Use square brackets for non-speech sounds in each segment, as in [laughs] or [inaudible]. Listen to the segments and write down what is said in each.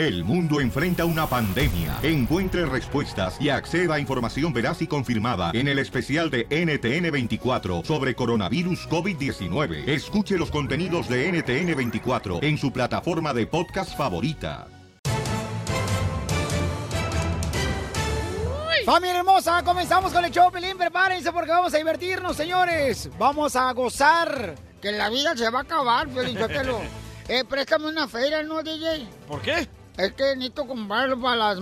El mundo enfrenta una pandemia. Encuentre respuestas y acceda a información veraz y confirmada en el especial de NTN24 sobre coronavirus COVID-19. Escuche los contenidos de NTN24 en su plataforma de podcast favorita. Familia hermosa, comenzamos con el show, Pelín. Prepárense porque vamos a divertirnos, señores. Vamos a gozar. Que la vida se va a acabar, Pelín. [laughs] Eh, préstame una feria, ¿no, DJ? ¿Por qué? Es que necesito comprarlo para las...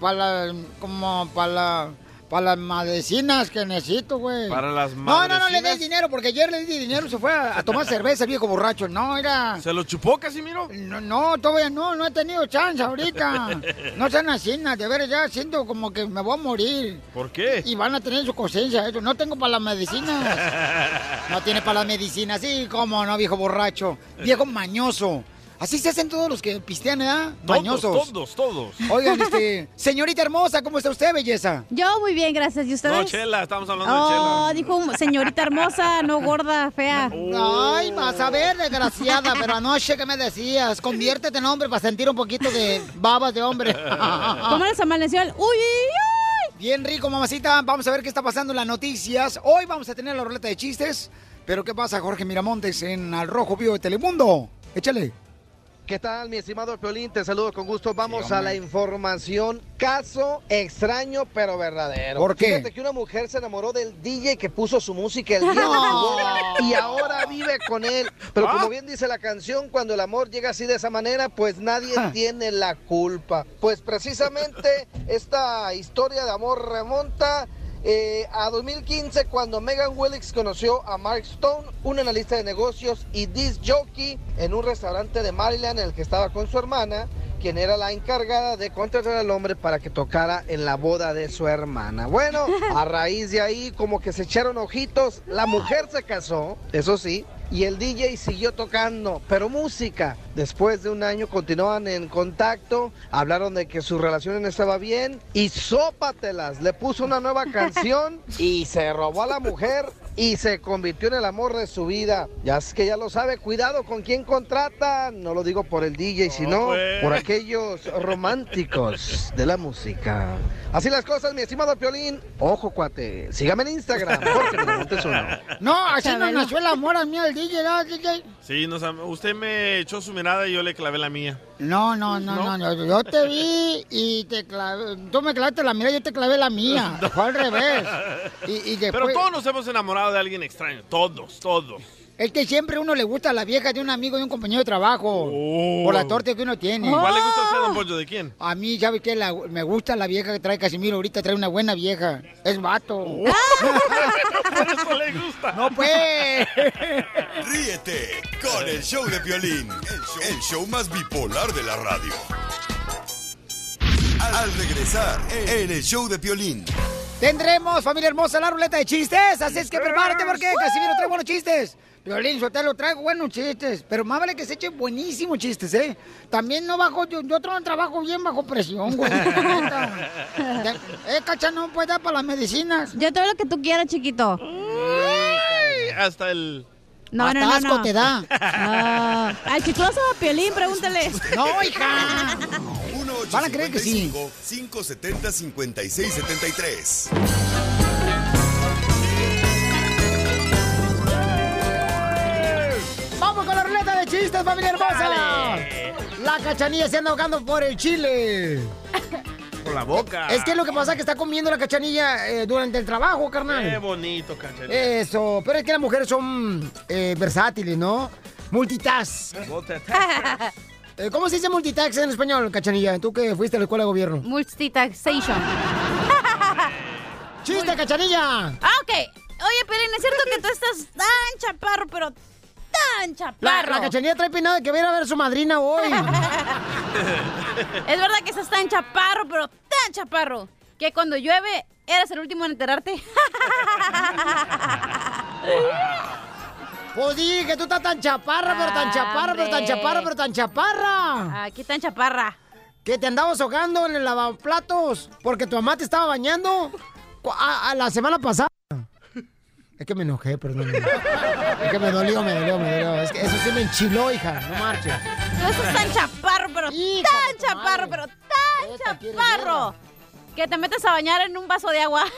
Para las... Como para la... Para las medicinas que necesito, güey. Para las No, no, no le des dinero, porque ayer le di dinero, se fue a, a tomar [laughs] cerveza, viejo borracho. No, era... ¿Se lo chupó, Casimiro? No, no, todavía no, no he tenido chance ahorita. [laughs] No sean así, de veras ya siento como que me voy a morir. ¿Por qué? Y van a tener su conciencia, eso. No tengo para las medicinas. [laughs] No tiene para las medicinas, sí, cómo no, viejo borracho. Viejo mañoso. Así se hacen todos los que pistean, ¿verdad? Mañosos. Todos, todos. Oigan, [laughs] este, señorita hermosa, ¿cómo está usted, belleza? Yo muy bien, gracias. ¿Y ustedes? No, Chela, estamos hablando Oh, de Chela. dijo un- señorita hermosa, no gorda, fea. Ay, vas a ver, desgraciada, pero anoche, ¿qué me decías? Conviértete en hombre para sentir un poquito de babas de hombre. [laughs] ¿Cómo les amaneció el... ¡Uy, uy, uy! Bien rico, mamacita. Vamos a ver qué está pasando en las noticias. Hoy vamos a tener la ruleta de chistes. Pero ¿qué pasa, Jorge Miramontes, en Al Rojo Vivo de Telemundo? Échale. ¿Qué tal, mi estimado Piolín? Te saludo con gusto. Vamos a la información. Caso extraño pero verdadero. ¿Por qué? Fíjate que una mujer se enamoró del DJ que puso su música el día boda y ahora vive con él. Pero como bien dice la canción, cuando el amor llega así de esa manera, pues nadie tiene la culpa. Pues precisamente esta historia de amor remonta eh, a 2015 cuando Megan Willis conoció a Mark Stone, un analista de negocios y disc jockey en un restaurante de Maryland en el que estaba con su hermana, quien era la encargada de contratar al hombre para que tocara en la boda de su hermana. Bueno, [laughs] a raíz de ahí como que se echaron ojitos, la mujer se casó, eso sí, y el DJ siguió tocando, pero música. Después de un año continuaban en contacto, hablaron de que su relación no estaba bien y sópatelas, le puso una nueva [laughs] canción y se robó a la mujer y se convirtió en el amor de su vida. Ya es que ya lo sabe, cuidado con quién contrata, no lo digo por el DJ, sino pues. por aquellos [laughs] románticos de la música. Así las cosas, mi estimado Piolín. Ojo, cuate, sígame en Instagram, Jorge Miramontes uno. [laughs] No, así no Chabelo. nació el amor al mío, el DJ, ¿no, DJ? Sí, nos usted me echó su mirada y yo le clavé la mía. No, no, no, no, ¿No? no, yo te vi y te clavé, tú me clavaste la mira, yo te clavé la mía, [laughs] fue al revés. Y, y Pero todos nos hemos enamorado de alguien extraño. Todos, todos. es que siempre a uno le gusta la vieja de un amigo, de un compañero de trabajo, Oh. por la torta que uno tiene. ¿Cuál le gusta a usted, don Pollo? ¿De quién? A mí, ¿sabes qué? La- me gusta la vieja que trae Casimiro. Ahorita trae una buena vieja. Es vato. [laughs] Por eso le gusta. No, pues. Ríete con el show de violín, el show más bipolar de la radio. Al regresar en el show de violín. Tendremos, familia hermosa, la ruleta de chistes. Así es que prepárate porque Casimiro trae buenos chistes. Violín, Sotelo, traigo buenos chistes. Pero más vale que se echen buenísimos chistes, ¿eh? También no bajo, yo, yo tra- trabajo bien bajo presión, güey. [laughs] eh, cacha, no puede dar para las medicinas. Yo todo lo que tú quieras, chiquito. Ay, hasta el... No, Hasta no, no, asco no. te da. [laughs] Al chicloso Piolín, pregúntale. No, hija. [laughs] Van a creer que sí. 570 5673. Vamos con la ruleta de chistes, familia hermosa. La cachanilla se anda ahogando por el chile. [laughs] Por la boca. Es que lo que pasa es que está comiendo la cachanilla eh, durante el trabajo, Qué carnal. bonito, cachanilla. Eso, pero es que las mujeres son eh, versátiles, ¿no? Multitask. Eh, ¿Cómo se dice multitask en español, cachanilla? Tú que fuiste a la escuela de gobierno. Multitaxation. [laughs] ¡Chiste, cachanilla! Ah, ok. Oye, Piolín, es cierto que tú estás tan chaparro, pero tan La, chaparro. la cachanilla trae peinado de que viene a ver a su madrina hoy. [laughs] Es verdad que estás tan chaparro, pero tan chaparro, que cuando llueve eres el último en enterarte. [laughs] pues dije que tú estás tan chaparra, pero tan chaparra, pero tan chaparra, pero tan chaparra. Aquí tan chaparra. Que te andabas ahogando en el lavaplatos porque tu mamá te estaba bañando a, a la semana pasada. Es que me enojé, perdón. Es que me dolió, me dolió, me dolió. Es que eso sí me enchiló, hija. No marches. Tú estás tan chaparro chaparro, pero tan chaparro, pero tan chaparro. Que te metes a bañar en un vaso de agua. [laughs]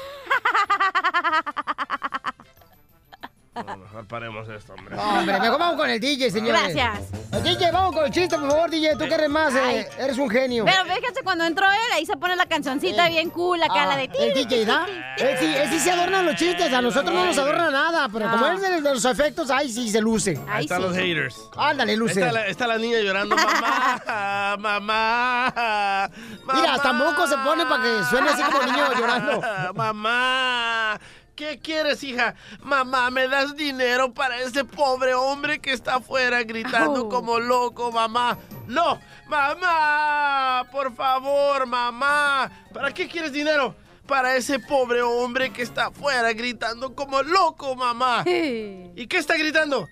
No, mejor paremos esto, hombre. No, hombre, mejor vamos con el DJ, señores. Gracias. El DJ, vamos con el chiste, por favor, DJ. Tú que eres más, eh, eres un genio. Pero fíjate, cuando entró él, ahí se pone la cancioncita bien cool, acá la de ti. Ah, El DJ, ¿da? Él sí, él sí se adornan los chistes, a nosotros no nos adorna nada, pero como él es de, los efectos, ahí sí se luce. Ahí están los haters. Ándale, luce. Está la, está la niña llorando, mamá, [laughs] mamá. Mira, hasta moco se pone para que suene así como niño llorando. [laughs] Mamá, ¿qué quieres, hija? Mamá, ¿me das dinero para ese pobre hombre que está afuera gritando Au. como loco, mamá? No, mamá, por favor, mamá. ¿Para qué quieres dinero? Para ese pobre hombre que está afuera gritando como loco, mamá. [laughs] ¿Y qué está gritando?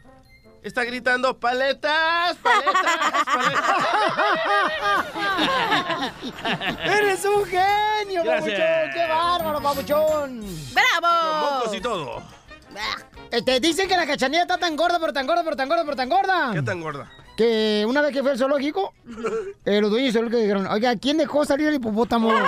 Está gritando paletas, paletas, paletas. [laughs] ¡Eres un genio, Gracias. papuchón! ¡Qué bárbaro, papuchón! ¡Bravo! Mocos y todo. Este, dicen que la cachanilla está tan gorda, pero tan gorda, pero tan gorda, pero tan gorda. ¿Qué tan gorda? Que una vez que fue al zoológico, [laughs] eh, los dueños del zoológico dijeron, oiga, ¿quién dejó salir el hipopótamo? [laughs]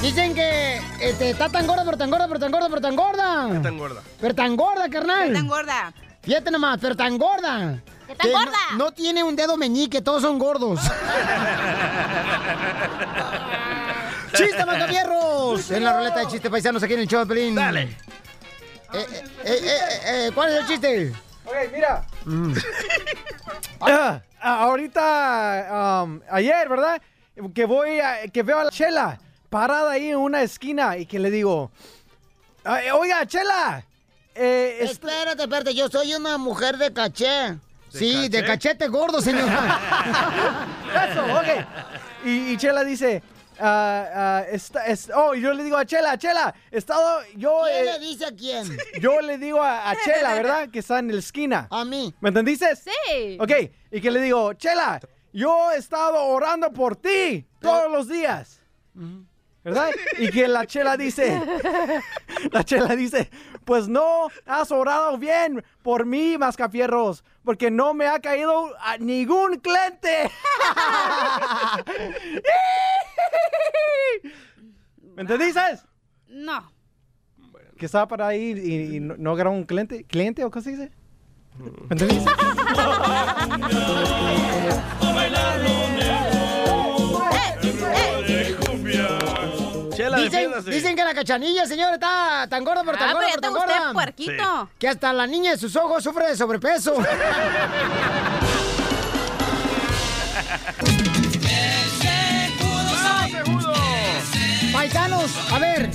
Dicen que este, está tan gorda, pero tan gorda, pero tan gorda, pero tan gorda. ¿Qué tan gorda? Pero tan gorda, carnal. Tan gorda. Fíjate nomás, pero tan gorda. ¿Qué tan Que gorda? No, tiene un dedo meñique, todos son gordos. [laughs] ¡Chiste, macabierros! En la ruleta de chistes paisanos aquí en el show de Pelín. Dale. Eh, eh, eh, eh, eh, ¿Cuál es el chiste? Ok, mira. Mm. Ah, ahorita, um, ayer, ¿verdad? Que voy, a- que veo a la Chela parada ahí en una esquina y que le digo, "Ay, oiga, Chela. eh, es- Espérate, espérate, yo soy una mujer de caché. sí, caché? de cachete gordo, señora. [laughs] Eso, ok. Y, y Chela dice, está- es- oh, y yo le digo a Chela, Chela, he estado, yo... ¿Quién eh, le dice a quién? [laughs] Yo le digo a, a Chela, ¿verdad? Que está en la esquina. A mí. ¿Me entendiste? Sí. Ok, y que le digo, Chela, yo he estado orando por ti todos los días. ¿Verdad? Y que la Chela dice, [laughs] la Chela dice, pues no has orado bien por mí, Mascafierros, porque no me ha caído a ningún cliente. [laughs] ¿Me entendiste? No. Que estaba para ahí y, y no, no agarró un cliente, cliente o qué se dice. ¿Me entendiste? [laughs] Dicen, dicen que la cachanilla, señora, está tan gorda, pero tan Ah, gorda, pero ya tan te gusté, gorda. puerquito. Que hasta la niña de sus ojos sufre de sobrepeso. [laughs] Paisanos, a ver.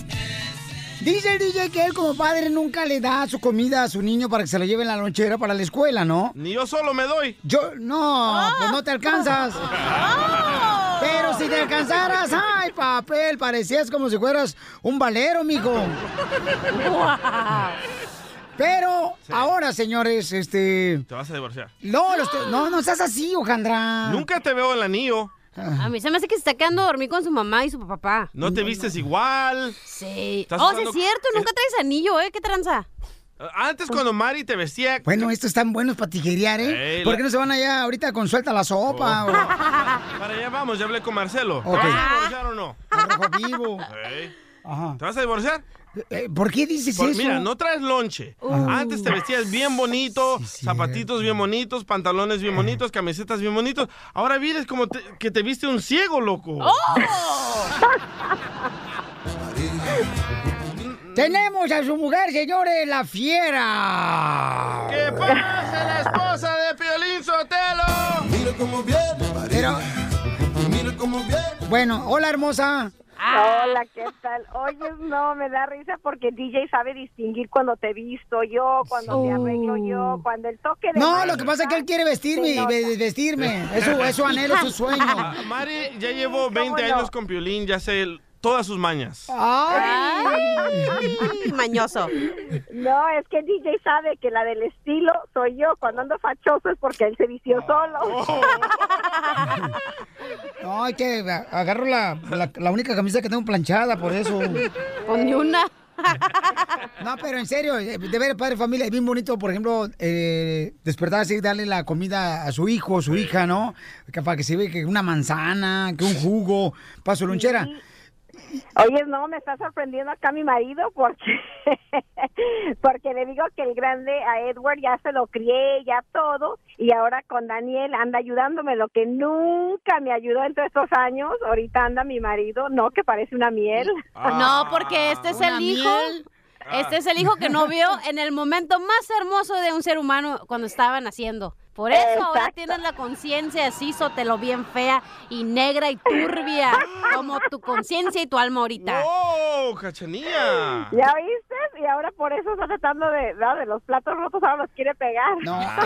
Dice el DJ que él como padre nunca le da su comida a su niño para que se la lleve en la lonchera para la escuela, ¿no? Ni yo solo me doy. Yo, no, pues no te alcanzas. Pero si te alcanzaras, ay, papel, parecías como si fueras un valero, mijo. Pero ahora, señores, este... Te vas a divorciar. No, los no, no seas así, Ojandra. Nunca te veo el anillo. A mí se me hace que se está quedando a dormir con su mamá y su papá. No te vistes igual. Sí. Estás Oh, sí usando- es cierto, nunca traes anillo, ¿eh? ¿Qué tranza? Antes cuando Mari te vestía... Bueno, estos están buenos para tijerear, ¿eh? Ey, ¿Por la- qué no se van allá ahorita con suelta la sopa o [laughs] Para allá vamos, ya hablé con Marcelo. ¿Te vas a divorciar o no? rojo vivo? Ey. ¿Te vas a divorciar? Eh, ¿Por qué dices Por- eso? mira, no traes lonche. Antes te vestías bien bonito, zapatitos bien bonitos, pantalones bien bonitos, camisetas bien bonitos. Ahora vienes como te- que te viste un ciego, loco. [laughs] Tenemos a su mujer, señores, la fiera. ¿Qué pasa, la esposa de Piolín Sotelo? Mira cómo viene, Pero, mira cómo viene. bueno, hola, hermosa. Hola, ¿qué tal? Oye, no, me da risa porque DJ sabe distinguir cuando te visto yo, cuando me arreglo yo, cuando el toque de... No, Mari lo que pasa es que él quiere vestirme y vestirme. Es su, es su anhelo, es su [laughs] sueño. Ah, Mari ya llevo 20 no? años con Piolín, ya sé el- todas sus mañas. Ay. Ay, mañoso. No, es que DJ sabe que la del estilo soy yo. Cuando ando fachoso es porque él se vistió solo. [laughs] No, es que agarro la, la, la única camisa que tengo planchada, por eso. Con ni una. No, pero en serio, eh, de ver, padre familia, es bien bonito, por ejemplo, eh, despertarse y darle la comida a su hijo o su hija, ¿no? Que para que se ve que una manzana, que un jugo, para su lonchera. Oye, no, me está sorprendiendo acá mi marido porque [laughs] porque le digo que el grande a Edward ya se lo crié, ya todo, y ahora con Daniel anda ayudándome, lo que nunca me ayudó en todos estos años, ahorita anda mi marido, no, que parece una miel. No, porque este es el hijo. Este es el hijo que no [laughs] vio en el momento más hermoso de un ser humano cuando estaba naciendo. Por eso ahora tienes la conciencia así, sotelo bien fea y negra y turbia, como tu conciencia y tu alma ahorita. ¡Oh, cachanilla! ¿Ya viste? Y ahora por eso está tratando de, ¿no? de los platos rotos, ahora los quiere pegar. No, Ah,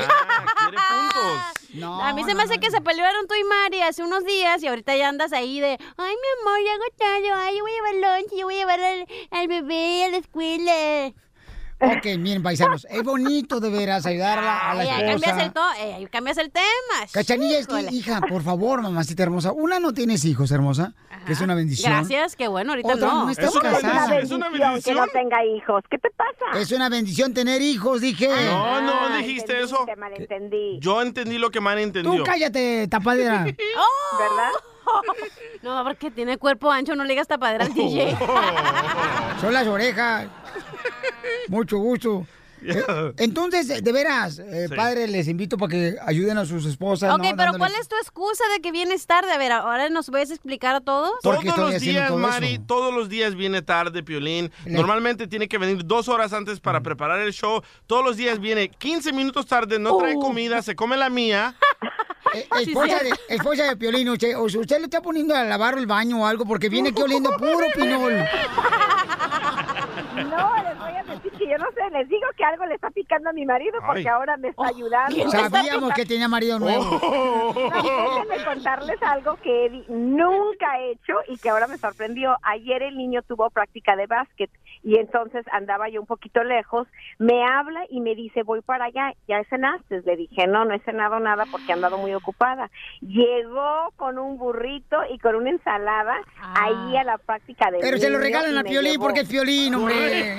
quiere puntos. no. A mí se me hace que se pelearon tú y Mari hace unos días y ahorita ya andas ahí de, ay, mi amor, ya hago tarde, ay, yo voy a llevar lunch, yo voy a llevar al, al bebé a la escuela. Ok, miren, paisanos, es bonito de veras ayudar a la, a la Ay, ahí cambias el, esposa. to eh, cambias el tema. Cachanilla, es que, hija, por favor, mamacita hermosa, una no tienes hijos, hermosa, que es una bendición. Gracias, qué bueno, ahorita Otra no. no está Es una casada. ¿Es una bendición que no tenga hijos. ¿Qué te pasa? Es una bendición tener hijos, dije. No, no Ah, dijiste entendí, eso. Te malentendí, Yo entendí lo que Mari entendió. Tú cállate, tapadera. [laughs] ¿verdad? [laughs] No, porque tiene cuerpo ancho, no le digas tapadera al DJ. [laughs] Son las orejas. Mucho gusto. Eh, [laughs] Entonces, de veras, eh, Sí. padre, les invito para que ayuden a sus esposas. ok, ¿no? pero Dándoles- ¿cuál es tu excusa de que vienes tarde? A ver, ahora nos puedes explicar a todos. ¿Por qué Todos estoy los días, todo Mari, eso? todos los días viene tarde, Piolín. Le- Normalmente tiene que venir dos horas antes para Mm. preparar el show. Todos los días viene 15 minutos tarde, no trae Oh. comida, se come la mía. Eh, [laughs] esposa, de, esposa de Piolín, usted, o sea, usted le está poniendo a lavar el baño o algo porque viene aquí oliendo puro pinol. [laughs] No, les voy a decir que yo no sé, les digo que algo le está picando a mi marido porque Ay. ahora me está ayudando. ¿quién te está Sabíamos que tenía marido nuevo. Oh. No, contarles algo que Eddie nunca ha hecho y que ahora me sorprendió. Ayer el niño tuvo práctica de básquet y entonces andaba yo un poquito lejos. Me habla y me dice, voy para allá. ¿Ya cenaste? Le dije, no, no he cenado nada porque he andado muy ocupada. Llegó con un burrito y con una ensalada Ah. ahí a la práctica de Pero se lo regalan a Piolín porque es Piolín, hombre.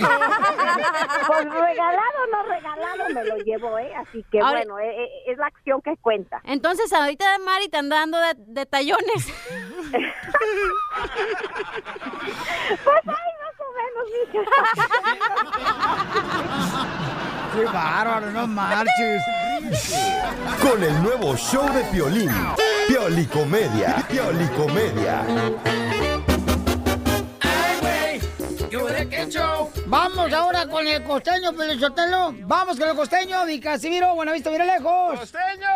Pues regalado o no regalado me lo llevó, ¿eh? Así que Ahora- bueno, eh, eh, es la acción que cuenta. Entonces, ahorita Mari te anda dando de, de tallones. Pues ay, más o menos, mija. Qué bárbaro, no marches. Con el nuevo show de Piolín. Piolicomedia. Piolicomedia. Vamos ahora con el costeño, Pelizotelo. Vamos con el costeño, mi Casimiro. Buenavista, mira lejos. ¡Costeño!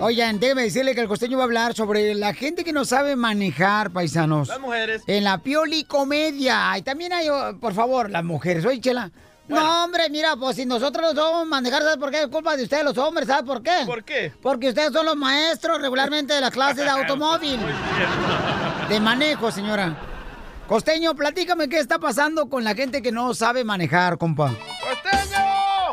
Oigan, déjeme decirle que el costeño va a hablar sobre la gente que no sabe manejar, paisanos. Las mujeres. En la pioli comedia. Y también hay, oh, por favor, las mujeres. Oye, Chela. No, hombre, mira, pues si nosotros no somos manejar, ¿sabes por qué? Es culpa de ustedes, los hombres, ¿sabes por qué? ¿Por qué? Porque ustedes son los maestros regularmente de la clase de automóvil. [laughs] De manejo, señora. Costeño, platícame qué está pasando con la gente que no sabe manejar, compa. ¡Costeño!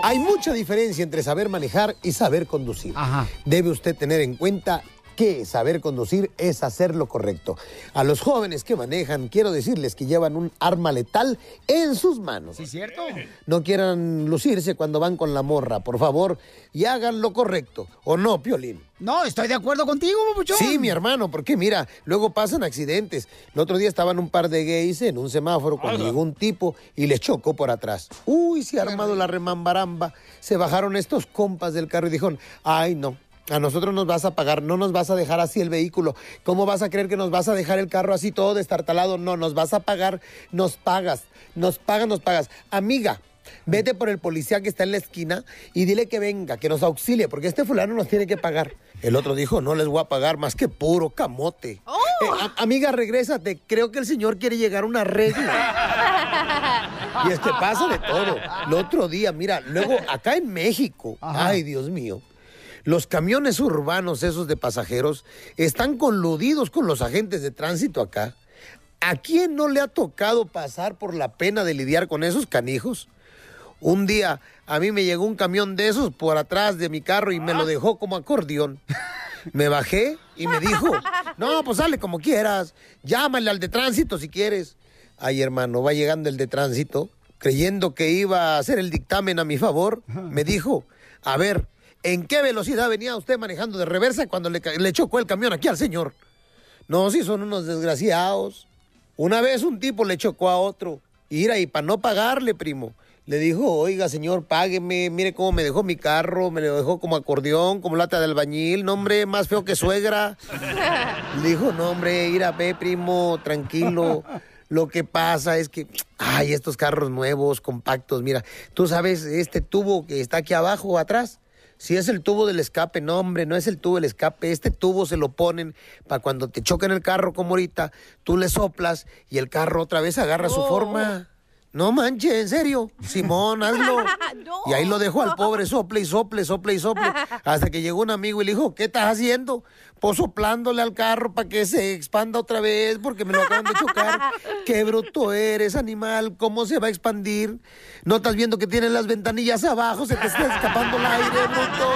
Hay mucha diferencia entre saber manejar y saber conducir. Ajá. Debe usted tener en cuenta que saber conducir es hacer lo correcto. A los jóvenes que manejan, quiero decirles que llevan un arma letal en sus manos. ¿Sí, cierto? No quieran lucirse cuando van con la morra, por favor, y hagan lo correcto. ¿O no, Piolín? No, estoy de acuerdo contigo, papuchón. Sí, mi hermano, porque mira, luego pasan accidentes. El otro día estaban un par de gays en un semáforo cuando llegó un tipo y les chocó por atrás. Uy, se ha armado la remambaramba. Se bajaron estos compas del carro y dijeron, ay no. A nosotros nos vas a pagar, no nos vas a dejar así el vehículo. ¿Cómo vas a creer que nos vas a dejar el carro así todo destartalado? No, nos vas a pagar, nos pagas, nos pagas, nos pagas. Amiga, vete por el policía que está en la esquina y dile que venga, que nos auxilie, porque este fulano nos tiene que pagar. El otro dijo, no les voy a pagar más que puro camote. Eh, a- amiga, regrésate, creo que el señor quiere llegar a una regla. Y es que pasa de todo. El otro día, mira, luego acá en México, Ajá. ay Dios mío, los camiones urbanos esos de pasajeros están coludidos con los agentes de tránsito acá. ¿A quién no le ha tocado pasar por la pena de lidiar con esos canijos? Un día a mí me llegó un camión de esos por atrás de mi carro y me lo dejó como acordeón. Me bajé y me dijo, [laughs] no, pues sale como quieras, llámale al de tránsito si quieres. Ay, hermano, va llegando el de tránsito, creyendo que iba a hacer el dictamen a mi favor, me dijo, a ver, ¿en qué velocidad venía usted manejando de reversa cuando le, chocó el camión aquí al señor? No, si son unos desgraciados. Una vez un tipo le chocó a otro. Ira, y para no pagarle, primo, le dijo, oiga, señor, págueme, mire cómo me dejó mi carro, me lo dejó como acordeón, como lata de albañil, no, hombre, más feo que suegra. [laughs] Le dijo, no, hombre, ira, ve, primo, tranquilo. Lo que pasa es que, ay, estos carros nuevos, compactos, mira, tú sabes, este tubo que está aquí abajo atrás, si es el tubo del escape, no, hombre, no es el tubo del escape. Este tubo se lo ponen para cuando te choquen el carro como ahorita, tú le soplas y el carro otra vez agarra su forma. No manches, en serio. Simón, hazlo. [laughs] Y ahí lo dejó al pobre sople y sople, sople y sople. Hasta que llegó un amigo y le dijo, ¿qué estás haciendo? Pues soplándole al carro para que se expanda otra vez porque me lo acaban de chocar. [laughs] Qué bruto eres, animal. ¿Cómo se va a expandir? ¿No estás viendo que tiene las ventanillas abajo? Se te está escapando el aire, bruto.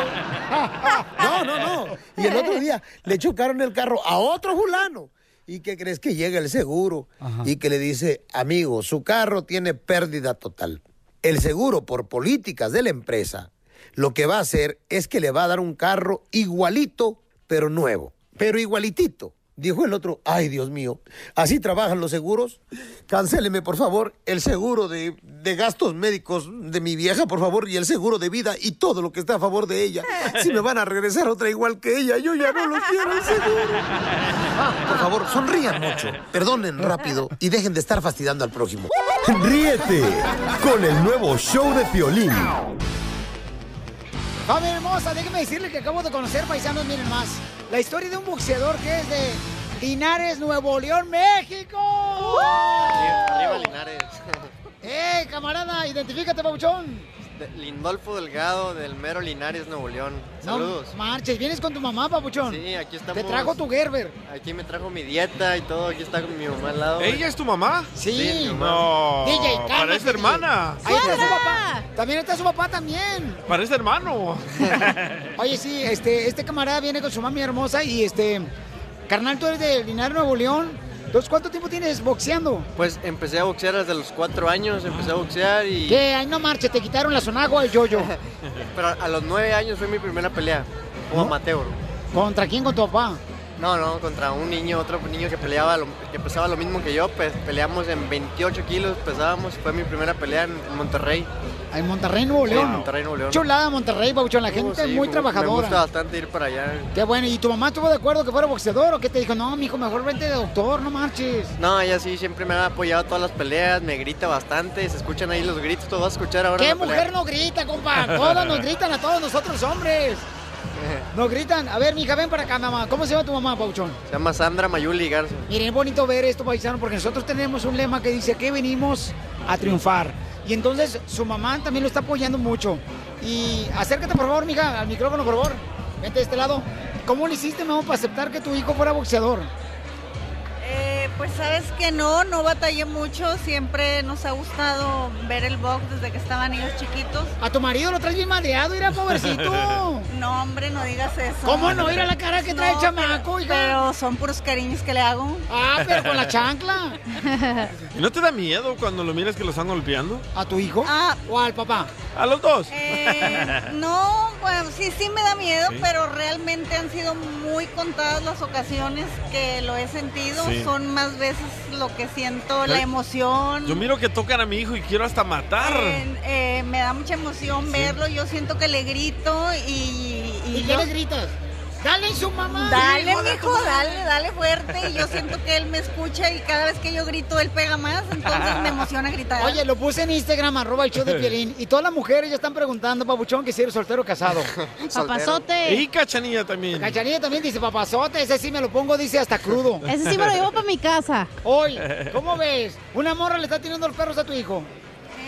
[laughs] No, no, no. Y el otro día le chocaron el carro a otro fulano. ¿Y qué crees que llega el seguro? Y que le dice, amigo, su carro tiene pérdida total. El seguro, por políticas de la empresa, lo que va a hacer es que le va a dar un carro igualito, pero nuevo. Pero igualitito. Dijo el otro, ay Dios mío, ¿así trabajan los seguros? Cancéleme por favor el seguro de, de gastos médicos de mi vieja, por favor, y el seguro de vida y todo lo que está a favor de ella. Si me van a regresar otra igual que ella, yo ya no lo quiero el seguro. Ah, por favor, sonrían mucho, perdonen rápido y dejen de estar fastidiando al prójimo. Ríete con el nuevo show de Piolín. Familia hermosa, déjenme decirle que acabo de conocer, paisanos, miren más. La historia de un boxeador que es de Linares, Nuevo León, México. Arriba Linares. ¡Eh, camarada! Identifícate, Pauchón. De- Lindolfo Delgado del Mero Linares, Nuevo León. Saludos. No marches, vienes con tu mamá, papuchón. Sí, aquí estamos. Te trajo tu Gerber. Aquí me trajo mi dieta y todo. Aquí está con mi mamá al lado. ¿Ella es tu mamá? Sí. Sí, mi mamá. No. DJ, cálmate, Parece hermana. Ahí está su papá. También está su papá también. Parece hermano. [laughs] Oye, sí, este, este camarada viene con su mami hermosa y este, carnal, tú eres de Linares, Nuevo León. Entonces, ¿cuánto tiempo tienes boxeando? Pues empecé a boxear desde los cuatro años. Empecé a boxear y. ¿Qué? Ay, no marches, te quitaron la sonagua el yoyo. [laughs] Pero a los nueve años fue mi primera pelea. Como amateur. ¿Contra quién? ¿Con tu papá? No, no, contra un niño, otro niño que peleaba, lo- que pesaba lo mismo que yo, pues peleamos en 28 kilos, pesábamos, fue mi primera pelea en Monterrey. En Monterrey, Nuevo Sí, León. en Monterrey, Nuevo León. Chulada Monterrey, Pauchón. La Uh, gente sí, muy me- trabajadora. Me gusta bastante ir para allá. Qué bueno. ¿Y tu mamá estuvo de acuerdo que fuera boxeador o qué te dijo? No, mijo, mejor vente de doctor, no marches. No, ella sí siempre me ha apoyado todas las peleas, me grita bastante, se escuchan ahí los gritos, todo vas a escuchar ahora. ¿Qué en la pelea. mujer no grita, compa? Todos nos gritan a todos nosotros hombres. [laughs] Nos gritan. A ver, mija, ven para acá, mamá. ¿Cómo se llama tu mamá, Pauchón? Se llama Sandra Mayuli Garza. Miren, es bonito ver esto, paisano, porque nosotros tenemos un lema que dice que venimos a triunfar. Y entonces su mamá también lo está apoyando mucho. Y acércate, por favor, mija, al micrófono, por favor. Vente de este lado. ¿Cómo le hiciste, mamá, para aceptar que tu hijo fuera boxeador? Eh, pues sabes que no, no batallé mucho, siempre nos ha gustado ver el box desde que estaban ellos chiquitos. A tu marido lo traes bien madreado, mira, pobrecito. [laughs] No, hombre, no digas eso. ¿Cómo no? Mira la cara que trae el chamaco, pero, pero son puros cariños que le hago. Ah, pero con la chancla. [laughs] ¿Y no te da miedo cuando lo miras que lo están golpeando? ¿A tu hijo? Ah, ¿O al papá? A los dos. Eh, no, bueno, sí, sí me da miedo, Sí. pero realmente han sido muy contadas las ocasiones que lo he sentido. Sí. Son más veces lo que siento, la emoción. Yo miro que tocan a mi hijo y quiero hasta matar. Eh, eh, me da mucha emoción verlo, yo siento que le grito y... ¿Y qué le gritas? ¡Dale su mamá! Dale, Hijo mijo, dale, dale fuerte. Y yo siento que él me escucha y cada vez que yo grito, él pega más, entonces me emociona gritar. Oye, lo puse en Instagram, arroba el show de Piolín, y todas las mujeres ya están preguntando, papuchón, que si eres soltero o casado. [laughs] Papazote. Y Cachanilla también. Cachanilla también dice papazote, ese sí me lo pongo, dice hasta crudo. [laughs] Ese sí me lo llevo para mi casa. Hoy, ¿cómo ves? ¿Una morra le está tirando los perros a tu hijo?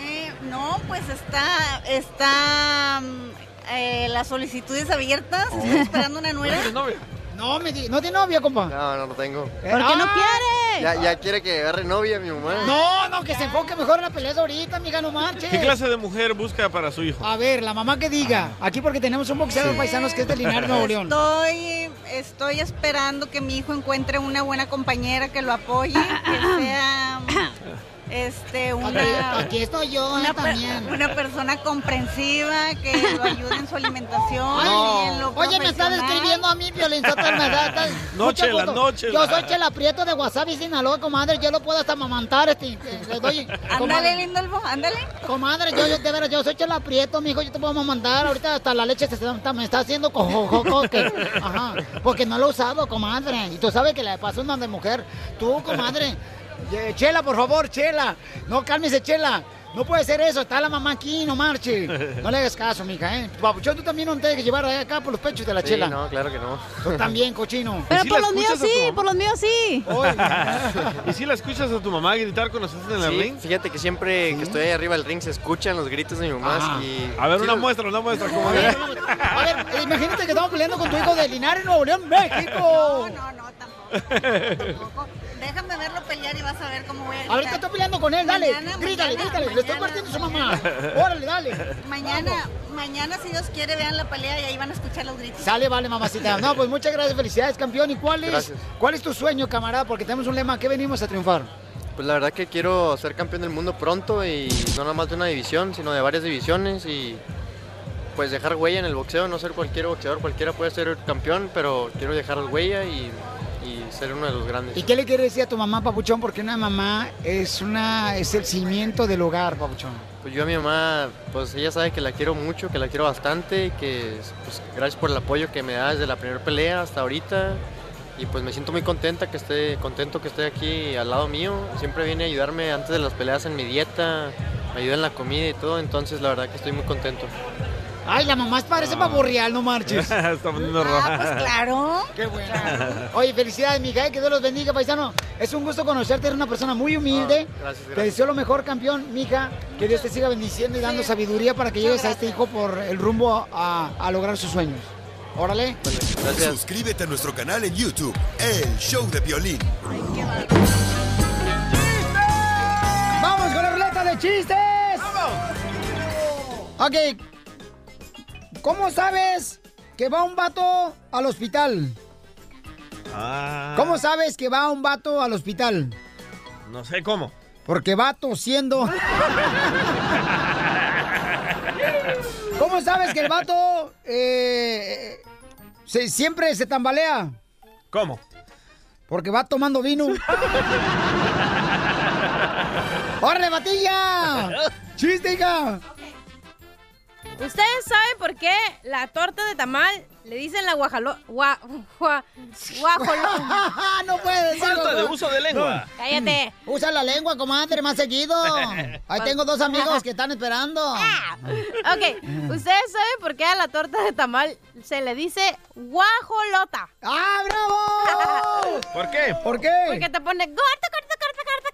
Eh, no, pues está, está mm, eh, las solicitudes abiertas, estoy esperando una nuera. ¿Tienes novia? No, me di- no tiene novia, compa. No, no lo tengo. ¿Por qué no ah, quiere? Ya, ya quiere que agarre novia mi mamá. No, no, que se enfoque mejor en la pelea de ahorita, amiga, no marches. ¿Qué clase de mujer busca para su hijo? A ver, la mamá que diga. Aquí porque tenemos un boxeador Sí. paisanos que es de Linares, Nuevo León. Estoy, estoy esperando que mi hijo encuentre una buena compañera que lo apoye, que sea este una Aquí estoy yo, una, eh, per- también. una persona comprensiva que lo ayude en su alimentación en lo Oye, me está profesional. describiendo a mí, Violín No, Chela, no, Chela. Yo soy Chela Prieto de Wasabi, Sinaloa, comadre. Yo lo puedo hasta amamantar, este. Le doy. Ándale, Lindolfo, ándale. Comadre, yo, yo, de veras, yo soy Chela Prieto, mijo, yo te puedo amamantar. Ahorita hasta la leche se está- me está haciendo cojojoco. que- [laughs] Ajá. Porque no lo he usado, comadre. Y tú sabes que le pasó una de mujer. Tú, comadre. Chela, por favor, Chela. No, cálmese, Chela. No puede ser eso, está la mamá aquí, no marche. No le hagas caso, mija, ¿eh? Papuchón, tú también no te dejes llevar acá por los pechos de la Sí, chela. no, claro que no. Tú también, cochino. Pero por los míos sí, por los míos sí. ¿Y si la escuchas a tu mamá gritar cuando estás en el Sí, ring? fíjate que siempre que estoy ahí arriba del ring se escuchan los gritos de mi mamá Ah. y... A ver, sí una muestra, una muestra. ¿cómo A ver, a ver, eh, imagínate que estamos peleando con tu hijo de Linares, Nuevo León, México. No, no, tampoco. Déjame verlo pelear y vas a ver cómo voy a gritar. Ahorita estoy peleando con él, dale. Mañana, grítale, mañana, grítale. Le estoy mañana, partiendo a su mamá. mañana. [laughs] Órale, dale. Mañana, mañana, si Dios quiere, vean la pelea y ahí van a escuchar los gritos. Sale, vale, mamacita. No, pues muchas gracias, felicidades, campeón. ¿Y cuál es, Gracias. cuál es tu sueño, camarada? Porque tenemos un lema, que venimos a triunfar? Pues la verdad que quiero ser campeón del mundo pronto y no nada más de una división, sino de varias divisiones y pues dejar huella en el boxeo, no ser cualquier boxeador, cualquiera puede ser campeón, pero quiero dejar huella y, y ser uno de los grandes. ¿Y qué le quieres decir a tu mamá, papuchón? Porque una mamá es una es el cimiento del hogar, papuchón. Pues yo a mi mamá, pues ella sabe que la quiero mucho, que la quiero bastante, y que pues, gracias por el apoyo que me da desde la primera pelea hasta ahorita. Y pues me siento muy contenta que esté, contento que esté aquí al lado mío. Siempre viene a ayudarme antes de las peleas en mi dieta, me ayuda en la comida y todo, entonces la verdad que estoy muy contento. Ay, la mamá parece pavorreal, no marches. [laughs] Está poniendo Ah, roja. pues claro. Qué bueno. Oye, felicidades, mija, eh, que Dios los bendiga, paisano. Es un gusto conocerte, eres una persona muy humilde. Ah, gracias, Te gracias. deseo lo mejor, campeón, mija. Que Dios te siga bendiciendo y dando sabiduría para que llegues a este hijo por el rumbo a, a lograr sus sueños. Órale. Suscríbete a nuestro canal en YouTube, El Show de Violín. ¡Vamos con la ruleta de chistes! Ok. ¿Cómo sabes que va un vato al hospital? Ah, ¿Cómo sabes que va un vato al hospital? No sé cómo. Porque va tosiendo. ¿Cómo sabes que el vato eh, se- siempre se tambalea? ¿Cómo? Porque va tomando vino. [laughs] ¡Órale, batilla! ¡Chiste, hija! ¿Ustedes saben por qué la torta de tamal le dicen la guajalo... Gua, [laughs] no puede ser. Falta de uso de lengua. Cállate. Usa la lengua, comadre, más seguido. Ahí tengo dos amigos que están esperando. Ok, ¿ustedes saben por qué a la torta de tamal se le dice guajolota? ¡Ah, bravo! [laughs] ¿Por qué? ¿Por qué? Porque te pone corta, corta, corta, corta,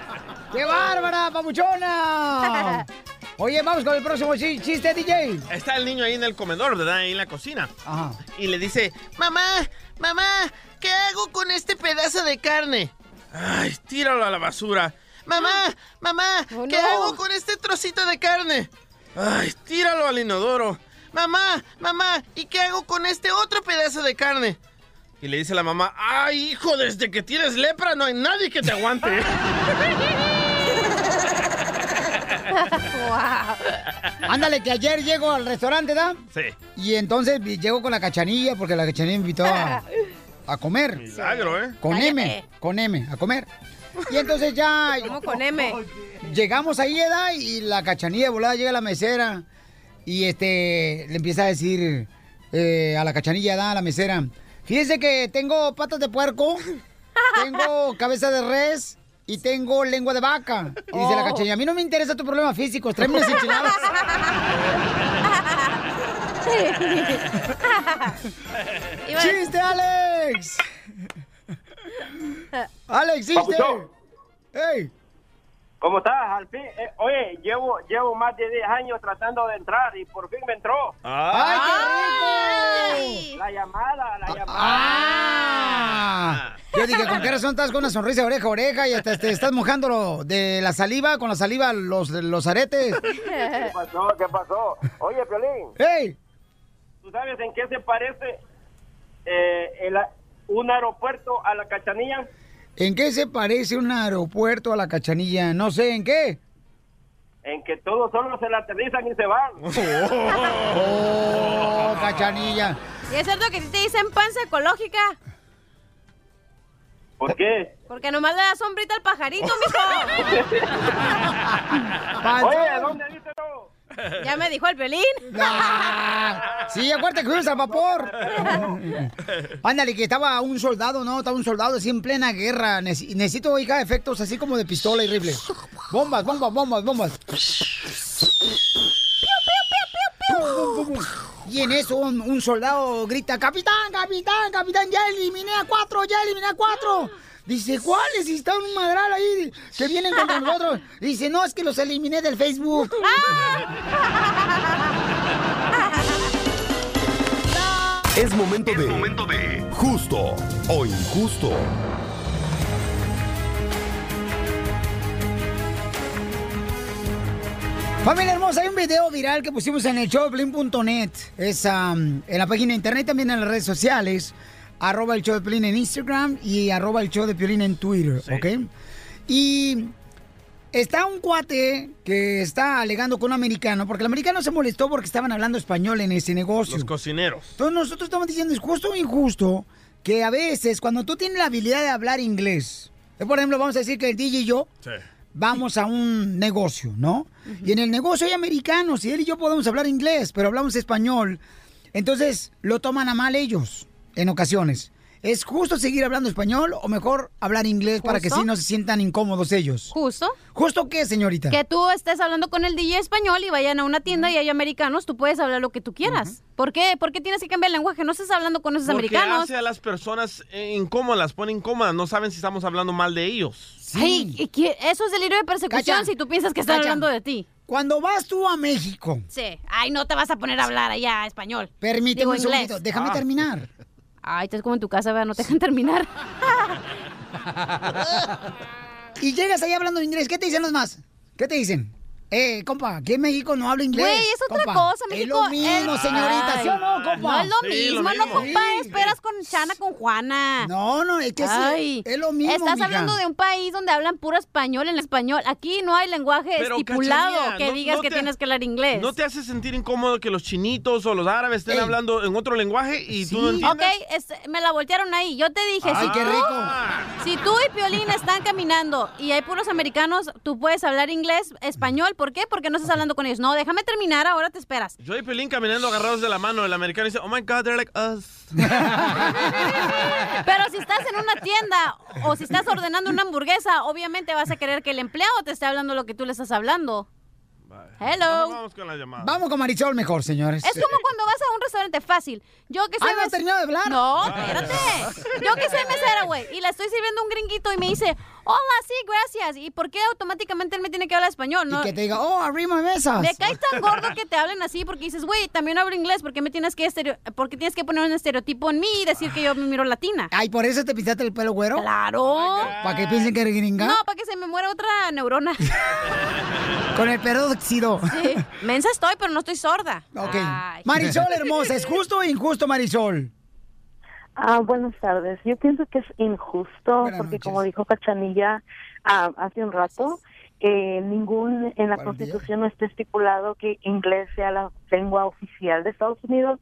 corta. [laughs] ¡Qué bárbara, papuchona! [laughs] Oye, vamos con el próximo chi- chiste, DJ. Está el niño ahí en el comedor, ¿verdad? Ahí en la cocina. Ajá. Y le dice, mamá, mamá, ¿qué hago con este pedazo de carne? Ay, tíralo a la basura. Mamá, mamá, ¿qué no. hago con este trocito de carne? Ay, tíralo al inodoro. Mamá, mamá, ¿y qué hago con este otro pedazo de carne? Y le dice la mamá, ay, hijo, desde que tienes lepra no hay nadie que te aguante. [laughs] Ándale, que ayer llego al restaurante, ¿da? Sí. Y entonces llego con la cachanilla, porque la cachanilla me invitó a, a comer. Milagro, ¿eh? Con Cállate. M, con M, a comer. Y entonces ya... [laughs] ¿Cómo con M? Llegamos ahí, ¿da? Y la cachanilla volada llega a la mesera y este le empieza a decir eh, a la cachanilla, ¿da? A la mesera. Fíjese que tengo patas de puerco, [laughs] tengo cabeza de res y tengo lengua de vaca. Y dice la Oh. cachanilla, a mí no me interesa tu problema físico, tráeme unas enchiladas. ¡Chiste, Alex! [laughs] ¡Alex, chiste! ¡Ey! ¿Cómo estás? Al fin, eh, oye, llevo, llevo más de 10 años tratando de entrar y por fin me entró. ¡Ay, qué rico! La llamada, la llamada. ¡Ah! dije, ¿con qué razón estás con una sonrisa oreja a oreja y hasta te estás mojando de la saliva, con la saliva los, los aretes? ¿Qué pasó? ¿Qué pasó? Oye, Piolín. ¡Ey! ¿Tú sabes en qué se parece eh, el un aeropuerto a la cachanilla? ¿En qué se parece un aeropuerto a la cachanilla? No sé, ¿en qué? En que todos solo se la aterrizan y se van. [laughs] Oh, cachanilla. ¿Y es cierto que a ti te dicen panza ecológica? ¿Por qué? Porque nomás le da sombrita al pajarito, mijo. [laughs] Oye, ¿dónde no? Ya me dijo el pelín. Ah, sí, acuérdate que fuimos al vapor. Ándale, que estaba un soldado, ¿no? Estaba un soldado así en plena guerra. Necesito, oiga, efectos así como de pistola y rifle. Bombas, bombas, bombas, bombas. Y en eso un, un soldado grita, capitán, capitán, capitán, ya eliminé a cuatro, ya eliminé a cuatro. Dice, ¿cuáles? Si está un madral ahí que vienen contra [laughs] nosotros. Dice, no, es que los eliminé del Facebook. [laughs] [laughs] Es momento de... Justo o injusto. Familia hermosa, hay un video viral que pusimos en el showdeplin.net. Es am, en la página de internet, también en las redes sociales. Arroba el show de Piolín en Instagram y arroba el show de Piolín en Twitter, ¿ok? Y está un cuate que está alegando con un americano, porque el americano se molestó porque estaban hablando español en ese negocio. Los cocineros. Entonces nosotros estamos diciendo, es justo o injusto que a veces cuando tú tienes la habilidad de hablar inglés, eh, por ejemplo, vamos a decir que el DJ y yo Sí. vamos a un negocio, ¿no? Y en el negocio hay americanos y él y yo podemos hablar inglés, pero hablamos español. Entonces lo toman a mal ellos en ocasiones. ¿Es justo seguir hablando español o mejor hablar inglés para que sí no se sientan incómodos ellos? ¿Justo? ¿Justo qué, señorita? Que tú estés hablando con el DJ español y vayan a una tienda y hay americanos, tú puedes hablar lo que tú quieras. ¿Por qué? ¿Por qué tienes que cambiar el lenguaje? No estás hablando con esos Porque americanos. hace a las personas eh, incómodas, las pone incómodas. No saben si estamos hablando mal de ellos. Ay, ¿y qué? eso es delirio de persecución Cacha. si tú piensas que están Cacha. hablando de ti. Cuando vas tú a México, Sí. Ay, no te vas a poner a hablar allá español. permíteme Digo un inglés. segundito, déjame Ah. terminar. Ay, estás como en tu casa, ¿verdad? No te dejan terminar. [laughs] Y llegas ahí hablando inglés, ¿qué te dicen los más? ¿Qué te dicen? Eh, compa, aquí en México no hablo inglés. Güey, es otra compa. cosa, México. Es lo mismo, el- señorita, Ay, ¿sí o no, compa? No es lo mismo, no, compa. Esperas con Chana, con Juana. No, no, es que sí, Ay, es lo mismo, Estás mija. hablando de un país donde hablan puro español en español. Aquí no hay lenguaje Pero, estipulado que no- digas no que tienes que hablar inglés. ¿No te hace sentir incómodo que los chinitos o los árabes estén Ey. hablando en otro lenguaje y tú no entiendes? Ok, es- me la voltearon ahí. Yo te dije, Ay, si, qué tú, rico. si tú y Piolín están caminando y hay puros americanos, tú puedes hablar inglés, español. ¿Por qué? Porque no estás hablando con ellos. No, déjame terminar, ahora te esperas. Yo y Pelín caminando agarrados de la mano, el americano dice, oh my god, they're like us. [laughs] Pero si estás en una tienda o si estás ordenando una hamburguesa, obviamente vas a querer que el empleado te esté hablando lo que tú le estás hablando. Hello. Vamos con la llamada. Vamos con Marisol mejor, señores. Es como cuando vas a un restaurante fácil. Yo que soy Ay, ¿no has mes- terminado de hablar? No, espérate. Yo que soy mesera, güey, y le estoy sirviendo un gringuito y me dice, hola, sí, gracias. ¿Y por qué automáticamente él me tiene que hablar español? No, Y que te diga, oh, arrima mesas. me cae tan gordo que te hablen así porque dices, güey, también hablo inglés, ¿por qué me tienes que estereo- porque tienes que poner un estereotipo en mí y decir que yo me miro latina? Ay, ¿por eso te pintaste el pelo güero? Claro. ¿Para que piensen que eres gringa? No, para que se me muera otra neurona. [laughs] Con el peróxido. Sí. Mensa estoy, pero no estoy sorda. Ok. Ay. Marisol hermosa, ¿es justo o injusto, Marisol? Ah, buenas tardes. Yo pienso que es injusto porque, como dijo Cachanilla ah, hace un rato, eh, ningún en la Constitución no está estipulado que inglés sea la lengua oficial de Estados Unidos.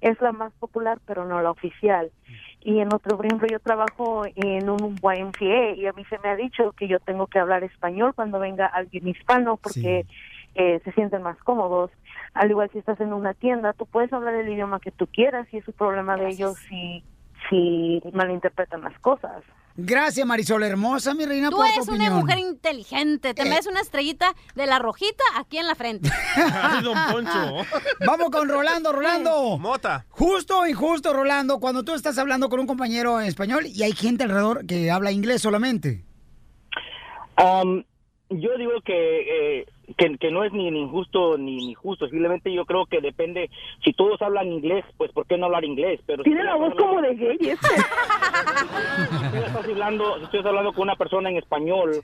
Es la más popular, pero no la oficial. Y en otro, por ejemplo, yo trabajo en un YMCA y a mí se me ha dicho que yo tengo que hablar español cuando venga alguien hispano porque eh, se sienten más cómodos. Al igual si estás en una tienda, tú puedes hablar el idioma que tú quieras y es un problema de ellos si, si malinterpretan las cosas. Gracias, Marisol hermosa, mi reina, Tú por tu eres una opinión. mujer inteligente. Te metes una estrellita de la rojita aquí en la frente. [laughs] Ay, don Poncho. [laughs] Vamos con Rolando, Rolando. [laughs] Mota. Justo injusto, Rolando, cuando tú estás hablando con un compañero en español y hay gente alrededor que habla inglés solamente. Am, yo digo que eh, que, que no es ni, ni injusto ni, ni justo, simplemente yo creo que depende, si todos hablan inglés, pues ¿por qué no hablar inglés? Pero Tiene si la voz como de gay este. [laughs] si estás hablando, si estás hablando con una persona en español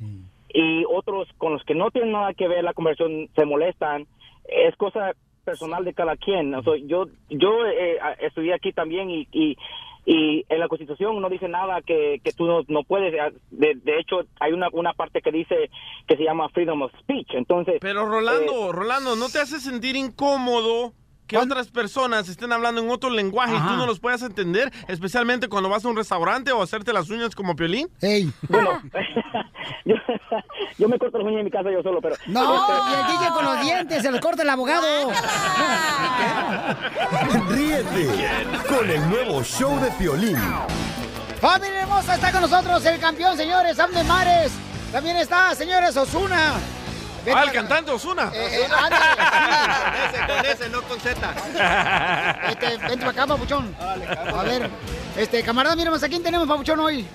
y otros con los que no tienen nada que ver la conversación se molestan, es cosa personal de cada quien. O sea, yo yo eh, estudié aquí también y, y, y en la Constitución no dice nada que, que tú no, no puedes. eh, De, de hecho, hay una, una parte que dice que se llama freedom of speech. Entonces, Pero Rolando, Rolando, ¿no te hace sentir incómodo que otras personas estén hablando en otro lenguaje y tú no los puedas entender? Especialmente cuando vas a un restaurante o a hacerte las uñas como Piolín. Bueno, [laughs] yo, yo me corto las uñas en mi casa yo solo, pero... No, este, y el DJ con los dientes, se los corta el abogado. Ríete con el nuevo show de Piolín. Familia hermosa, está con nosotros el campeón, señores, Abner Mares. También está, señores, Osuna. Ah, el cantante Osuna. Eh, Con ese, no con Z. [laughs] Este, vente para acá, papuchón. A ver, este, camarada, miremos, ¿a quién tenemos, papuchón, hoy?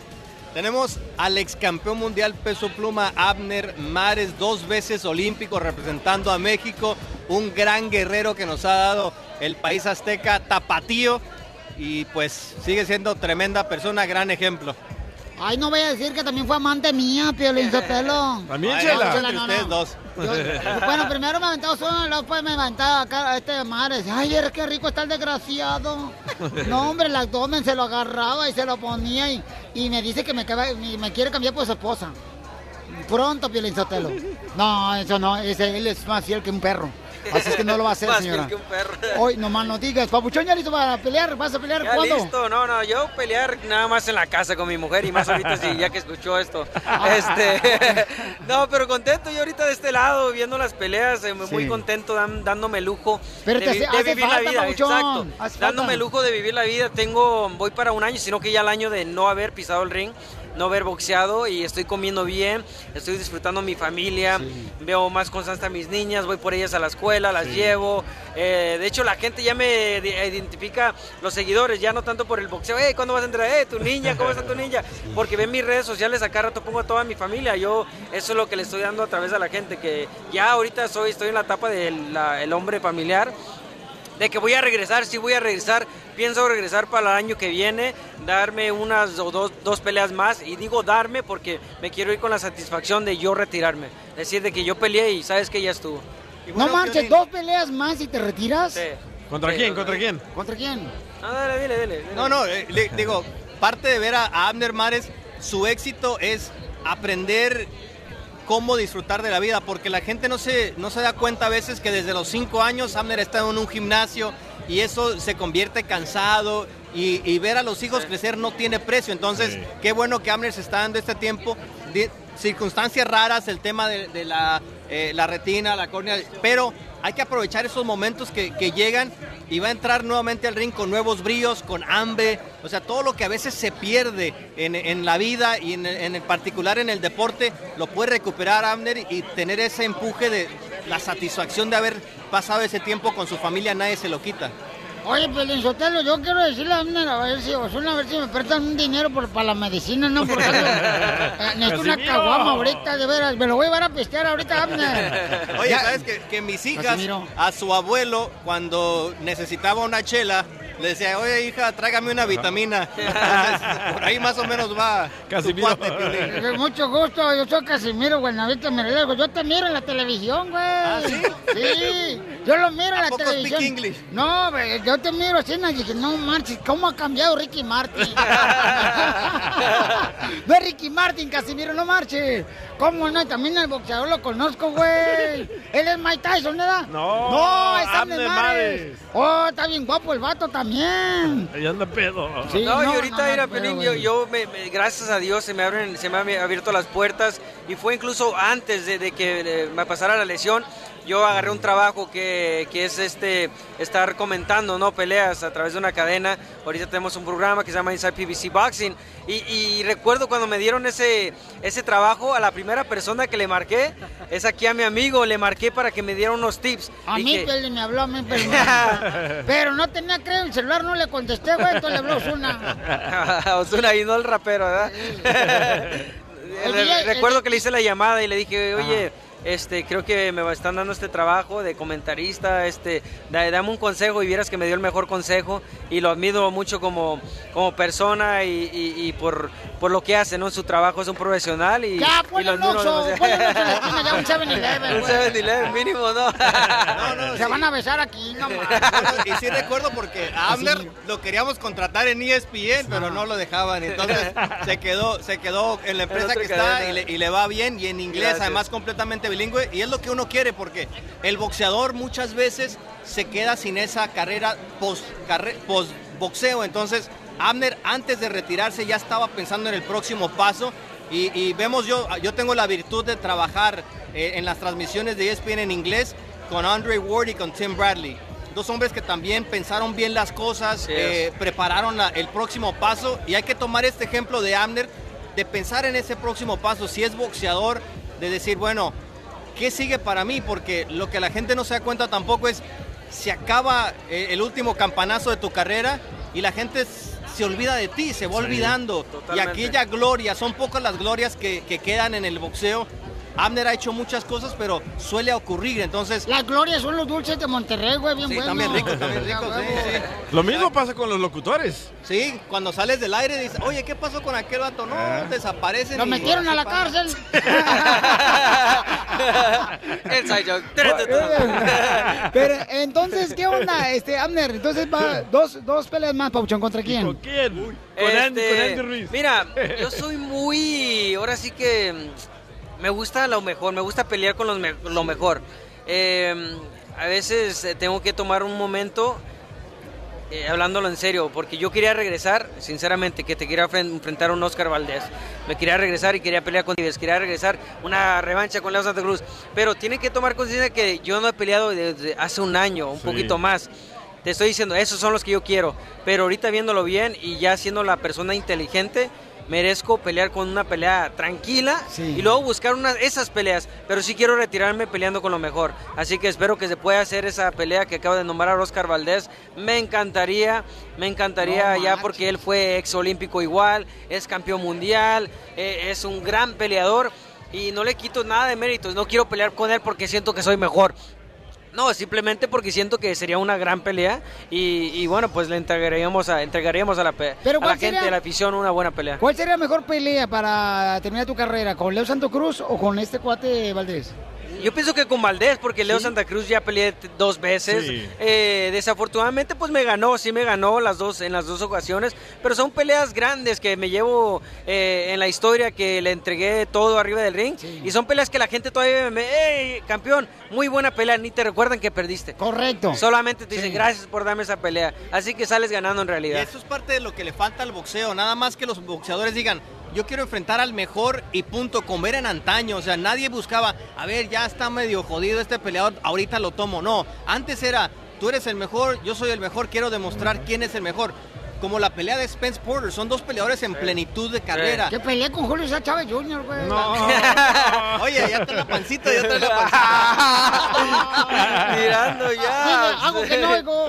Tenemos al ex campeón mundial peso pluma Abner Mares, dos veces olímpico representando a México, un gran guerrero que nos ha dado el país azteca tapatío y pues sigue siendo tremenda persona, gran ejemplo. Ay, no voy a decir que también fue amante mía, Piolín Sotelo. También, Ay, Chela. no, Entre no, ustedes no. dos. Yo- bueno, primero me aventaba solo, luego después me aventaba acá a este Mares. Ay, eres qué rico está el desgraciado. No, hombre, el abdomen se lo agarraba y se lo ponía y, y me dice que me, caba- me me quiere cambiar por su esposa. Pronto, Piolín Sotelo. No, eso no, ese, él es más fiel que un perro. [laughs] Así es que no lo va a hacer, Más señora. que un perro. Hoy nomás no digas, Papuchón, ¿ya listo para pelear? ¿Vas a pelear Ya cuándo? listo, no, no, yo pelear nada más en la casa con mi mujer y más ahorita sí, ya que escuchó esto. [laughs] Este, [laughs] no, pero contento yo ahorita de este lado, viendo las peleas, eh, muy Sí. contento, dan- dándome lujo Pero de, te hace- de hace vivir falta, la vida, papuchón, exacto, dándome lujo de vivir la vida. Tengo, voy para un año, sino que ya el año de no haber pisado el ring. No haber boxeado y estoy comiendo bien, estoy disfrutando mi familia, veo más constante a mis niñas, voy por ellas a la escuela, las llevo. eh, de hecho, la gente ya me identifica, los seguidores, ya no tanto por el boxeo, hey, ¿cuándo vas a entrar? Eh, tu niña, ¿cómo está tu niña? [laughs] Porque ven mis redes sociales, acá rato pongo a toda mi familia. Yo, eso es lo que le estoy dando a través de la gente, que ya ahorita soy, estoy en la etapa del hombre familiar. De que voy a regresar, sí voy a regresar. Pienso regresar para el año que viene, darme unas o dos, dos peleas más. Y digo darme porque me quiero ir con la satisfacción de yo retirarme. Decir de que yo peleé y sabes que ya estuvo. No marches, dos peleas más y te retiras. ¿Contra quién? ¿Contra quién? ¿Contra quién? No, dale, dile, dile. No, no, eh, le- digo, parte de ver a, a Abner Mares, su éxito es aprender cómo disfrutar de la vida, porque la gente no se, no se da cuenta a veces que desde los cinco años Abner está en un gimnasio y eso se convierte cansado y, y ver a los hijos crecer no tiene precio. Entonces, qué bueno que Abner se está dando este tiempo. de circunstancias raras, el tema de, de la, eh, la retina, la córnea, pero hay que aprovechar esos momentos que, llegan y va a entrar nuevamente al ring con nuevos bríos, con hambre, o sea, todo lo que a veces se pierde en, la vida y en, particular en el deporte, lo puede recuperar Abner y tener ese empuje de la satisfacción de haber pasado ese tiempo con su familia, nadie se lo quita. Oye, Pelín Sotelo, yo quiero decirle a Abner, a ver si Osuna, a ver si me prestan un dinero por, para la medicina, ¿no? Porque eh, [laughs] necesito una Casimiro. caguama ahorita, de veras. Me lo voy a llevar a pistear ahorita, Abner. [laughs] Oye, Ya- ¿sabes que, que mis hijas, Casimiro. a su abuelo, cuando necesitaba una chela, le decía, oye hija, tráigame una vitamina. [laughs] Entonces, por ahí más o menos va. tu cuate, Mucho gusto, yo soy Casimiro Buenavista Merlejo. Yo te miro en la televisión, güey. sí? Sí, yo lo miro en la televisión. speak English? No, yo te miro así y dije, no manches, ¿cómo ha cambiado Ricky Martin? [laughs] no es Ricky Martin, Casimiro, no marches. ¿Cómo no? También el boxeador lo conozco, güey. Él es Mike Tyson, ¿verdad? No, No, es Abner Mares. Oh, está bien guapo el vato también. Ahí anda pedo. Sí, no, no, y ahorita, no, pero, Pelín, yo, me- me- gracias a Dios se me abren, se me han abierto las puertas y fue incluso antes de, de que me pasara la lesión. Yo agarré un trabajo que, que es este estar comentando no peleas a través de una cadena. Ahorita tenemos un programa que se llama Inside PBC Boxing y, y recuerdo cuando me dieron ese ese trabajo a la primera persona que le marqué es aquí a mi amigo. Le marqué para que me diera unos tips. A mí, Dije, Pelín, me habló a mí, pero, [laughs] pero no tenía creo el celular, no le contesté, güey, entonces le habló Osuna. [laughs] Osuna y no el rapero, ¿verdad? [laughs] Recuerdo que le hice la llamada y le dije, oye, Este, creo que me están dando este trabajo de comentarista, este, da- dame un consejo y vieras que me dio el mejor consejo y lo admiro mucho como, como persona y, y- y por, por lo que hace, ¿no? Su trabajo es un profesional y, Ya, y lo [laughs] un admiro un Oxxo en la esquina, ya un 7-Eleven, Un güey. 7-Eleven mínimo, [laughs] ¿no? Se van a besar aquí, no más. Y sí recuerdo porque a Abner lo queríamos contratar en ESPN, pero no lo dejaban. Entonces [laughs] se quedó, se quedó en la empresa que está y le, y le va bien y en inglés, Gracias. además completamente bilingüe. Y es lo que uno quiere porque el boxeador muchas veces se queda sin esa carrera post, carre- post boxeo. Entonces Abner antes de retirarse ya estaba pensando en el próximo paso. Y, y vemos yo, yo tengo la virtud de trabajar eh, en las transmisiones de ESPN en inglés con Andre Ward y con Tim Bradley. Dos hombres que también pensaron bien las cosas, eh, prepararon la- el próximo paso y hay que tomar este ejemplo de Abner, de pensar en ese próximo paso, si es boxeador, de decir, bueno, ¿qué sigue para mí? Porque lo que la gente no se da cuenta tampoco es, se acaba eh, el último campanazo de tu carrera y la gente se olvida de ti, se va Sí, olvidando. Y aquella gloria, son pocas las glorias que, que quedan en el boxeo. Abner ha hecho muchas cosas, pero suele ocurrir, entonces... Las glorias son los dulces de Monterrey, güey, bien Sí, buenos. también rico, también rico, Ya, sí, sí. Lo mismo pasa con los locutores. Sí, cuando sales del aire dices, oye, ¿qué pasó con aquel vato? No, desaparecen. Lo y- metieron a la cárcel. [laughs] Inside joke. [laughs] Pero entonces, ¿qué onda, este Abner? Entonces va dos, dos peleas más, Pauchón, ¿contra quién? ¿Con quién? Con Andy- con Andy Ruiz. Mira, [laughs] yo soy muy. Ahora sí que. Me gusta lo mejor, me gusta pelear con los me- lo mejor. Eh, a veces eh, tengo que tomar un momento. eh, hablándolo en serio, porque yo quería regresar, sinceramente, que te quería fren- enfrentar a un Oscar Valdés. Me quería regresar y quería pelear con quería regresar una revancha con Leo Santa Cruz. Pero tienen que tomar conciencia que yo no he peleado desde hace un año, un Sí. poquito más. Te estoy diciendo, esos son los que yo quiero. Pero ahorita viéndolo bien y ya siendo la persona inteligente, merezco pelear con una pelea tranquila y luego buscar unas esas peleas. Pero sí quiero retirarme peleando con lo mejor. Así que espero que se pueda hacer esa pelea que acaba de nombrar Oscar Valdés. Me encantaría, me encantaría No ya porque él fue ex olímpico igual, es campeón mundial, eh, es un gran peleador. Y no le quito nada de méritos, no quiero pelear con él porque siento que soy mejor. No, simplemente porque siento que sería una gran pelea y, y bueno, pues le entregaríamos a, entregaríamos a la, pe- Pero a la ¿cuál gente, a la afición una buena pelea. ¿Cuál sería la mejor pelea para terminar tu carrera? ¿Con Leo Santo Cruz o con este cuate Valdés? Yo pienso que con Valdés, porque Leo Santa Cruz ya peleé dos veces. Sí. Eh, desafortunadamente, pues me ganó, sí me ganó las dos, en las dos ocasiones. Pero son peleas grandes que me llevo eh, en la historia, que le entregué todo arriba del ring. Y son peleas que la gente todavía me... ¡Ey, campeón! Muy buena pelea, ni te recuerdan que perdiste. Correcto. Solamente te dicen gracias por darme esa pelea. Así que sales ganando en Y realidad. eso es parte de lo que le falta al boxeo. Nada más que los boxeadores digan, yo quiero enfrentar al mejor y punto, como era en antaño. O sea, nadie buscaba, a ver, ya está medio jodido este peleador, ahorita lo tomo. No, antes era, tú eres el mejor, yo soy el mejor, quiero demostrar quién es el mejor. Como la pelea de Spence Porter, son dos peleadores en plenitud de carrera. Que peleé con Julio César Chávez Jr., güey. [laughs] Oye, ya está la pancita, ya está la pancita. [laughs] Tirando ya. Hago que no oigo.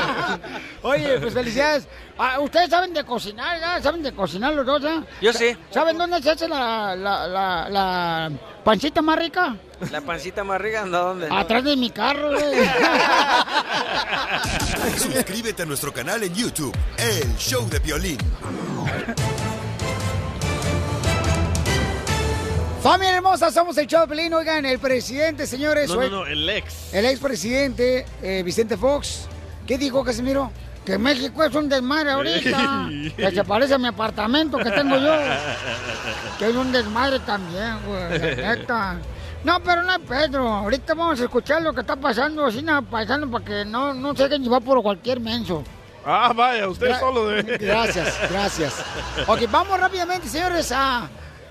[laughs] Oye, pues felicidades. Ah, Ustedes saben de cocinar, ¿ya? ¿Saben de cocinar los dos, ya? Yo sí. ¿Saben dónde se hace la, la, la, la pancita más rica? La pancita más rica, ¿anda dónde? Atrás de mi carro, güey. [laughs] Suscríbete a nuestro canal en YouTube, El Show de Violín. Familia hermosa, somos el show de Pelín. Oigan, el presidente, señores. No, no, no, el ex. El expresidente eh, Vicente Fox. ¿Qué dijo, Casimiro? Que México es un desmadre ahorita. que se parece a mi apartamento que tengo yo. Que es un desmadre también, güey. [laughs] neta. No, pero no es Pedro. Ahorita vamos a escuchar lo que está pasando, así nada, pasando para que no, no se dejen llevar por cualquier menso. Ah, vaya, usted Gra- solo de... Gracias, gracias. Ok, vamos rápidamente, señores, a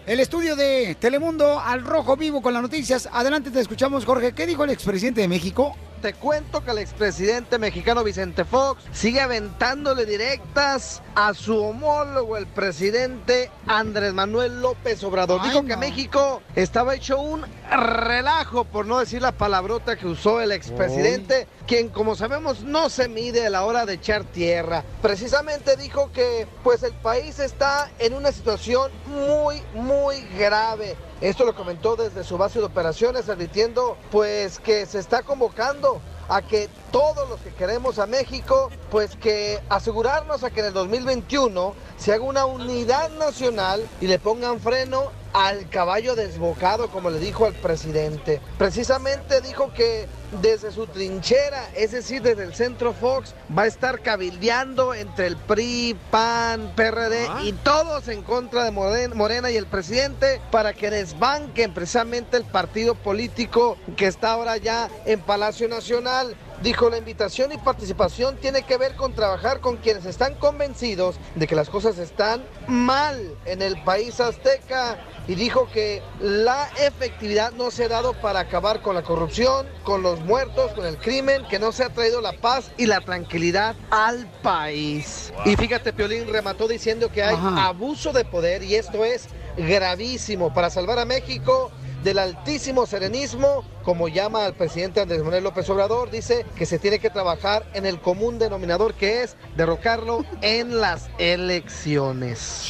el estudio de Telemundo al Rojo Vivo con las noticias. Adelante, te escuchamos, Jorge. ¿Qué dijo el expresidente de México? Te cuento que el expresidente mexicano Vicente Fox sigue aventándole directas a su homólogo, el presidente Andrés Manuel López Obrador. Ay, Dijo que. México estaba hecho un relajo, por no decir la palabrota que usó el expresidente, quien como sabemos no se mide a la hora de echar tierra. Precisamente dijo que pues el país está en una situación muy, muy grave Esto lo comentó desde su base de operaciones, advirtiendo pues que se está convocando a que todos los que queremos a México, pues que asegurarnos a que en el 2021 se haga una unidad nacional y le pongan freno al caballo desbocado, como le dijo al presidente. Precisamente dijo que desde su trinchera, es decir, desde el centro Fox, va a estar cabildeando entre el PRI, PAN, PRD y todos en contra de Moren- Morena y el presidente para que desbanquen precisamente el partido político que está ahora ya en Palacio Nacional. Dijo la invitación y participación tiene que ver con trabajar con quienes están convencidos de que las cosas están mal en el país azteca y dijo que la efectividad no se ha dado para acabar con la corrupción, con los muertos, con el crimen, que no se ha traído la paz y la tranquilidad al país. Y fíjate, Piolín remató diciendo que hay abuso de poder y esto es gravísimo para salvar a México del altísimo serenismo, como llama al presidente Andrés Manuel López Obrador, dice que se tiene que trabajar en el común denominador que es derrocarlo en las elecciones.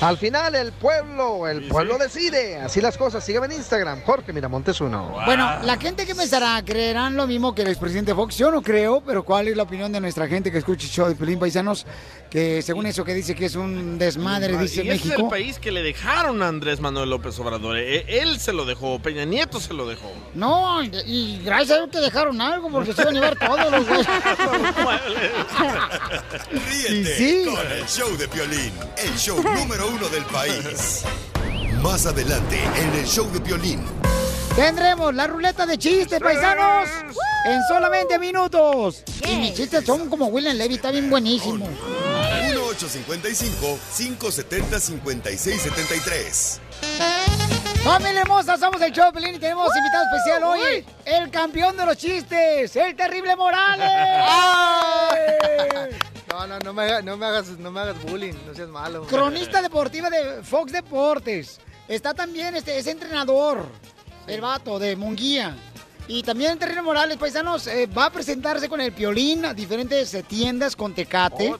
Al final el pueblo, el pueblo decide, así las cosas. Sígueme en Instagram, Jorge Miramontes uno. Bueno, la gente que pensará, ¿creerán lo mismo que el expresidente Fox? Yo no creo, pero ¿cuál es la opinión de nuestra gente que escucha el show de Pelín Paisanos? Que según eso que dice que es un desmadre, dice y ese es el México. país que le dejaron a Andrés Manuel López Obrador. E- Él se lo dejó, Peña Nieto se lo dejó. No, y gracias a Dios que dejaron algo, porque se van a llevar todos los güeyes. Ríete Sí. con el show de Piolín, el show número uno del país. Más adelante en el show de Piolín. Tendremos la ruleta de chistes, paisanos, en solamente minutos. Y mis chistes son como William Levy, está bien buenísimo. 1-855-570-5673. Familia hermosa, somos el show Pelín y tenemos invitado especial hoy, el campeón de los chistes, el terrible Morales. [laughs] No, no, no me, hagas, no, me hagas, no me hagas bullying, no seas malo. Cronista deportiva de Fox Deportes. Está también, este, es entrenador, el vato de Munguía. Y también Terrible Morales, paisanos, eh, va a presentarse con el piolín a diferentes eh, tiendas con Tecate.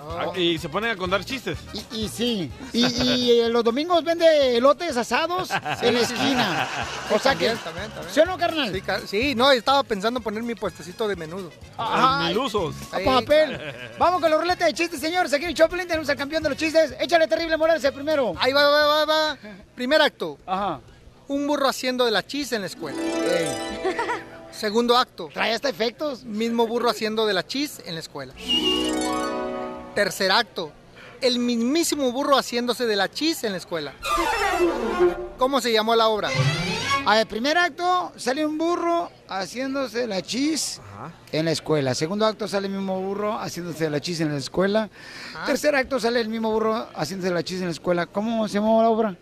Ah, Y se ponen a contar chistes. Y, y sí. Y, y, eh, los domingos vende elotes asados [laughs] en la esquina. O sea que. También. ¿Sí o no, carnal? Sí, ca- Sí, no, estaba pensando poner mi puestecito de menudo. Ay. Milusos. A papel. [laughs] Vamos con la ruleta de chistes, señores. Aquí en el Choplin tenemos al campeón de los chistes. Échale terrible Morales el primero. Ahí va, va, va, va. Primer acto. Ajá. Un burro haciendo de la chis en la escuela. Segundo acto. Trae hasta efectos. Mismo burro haciendo de la chis en la escuela. Tercer acto. El mismísimo burro haciéndose de la chis en la escuela. ¿Cómo se llamó la obra? A ver, primer acto sale un burro haciéndose la chis en la escuela. Segundo acto sale el mismo burro haciéndose la chis en la escuela. Tercer acto sale el mismo burro haciéndose la chis en la escuela. ¿Cómo se llamó la obra?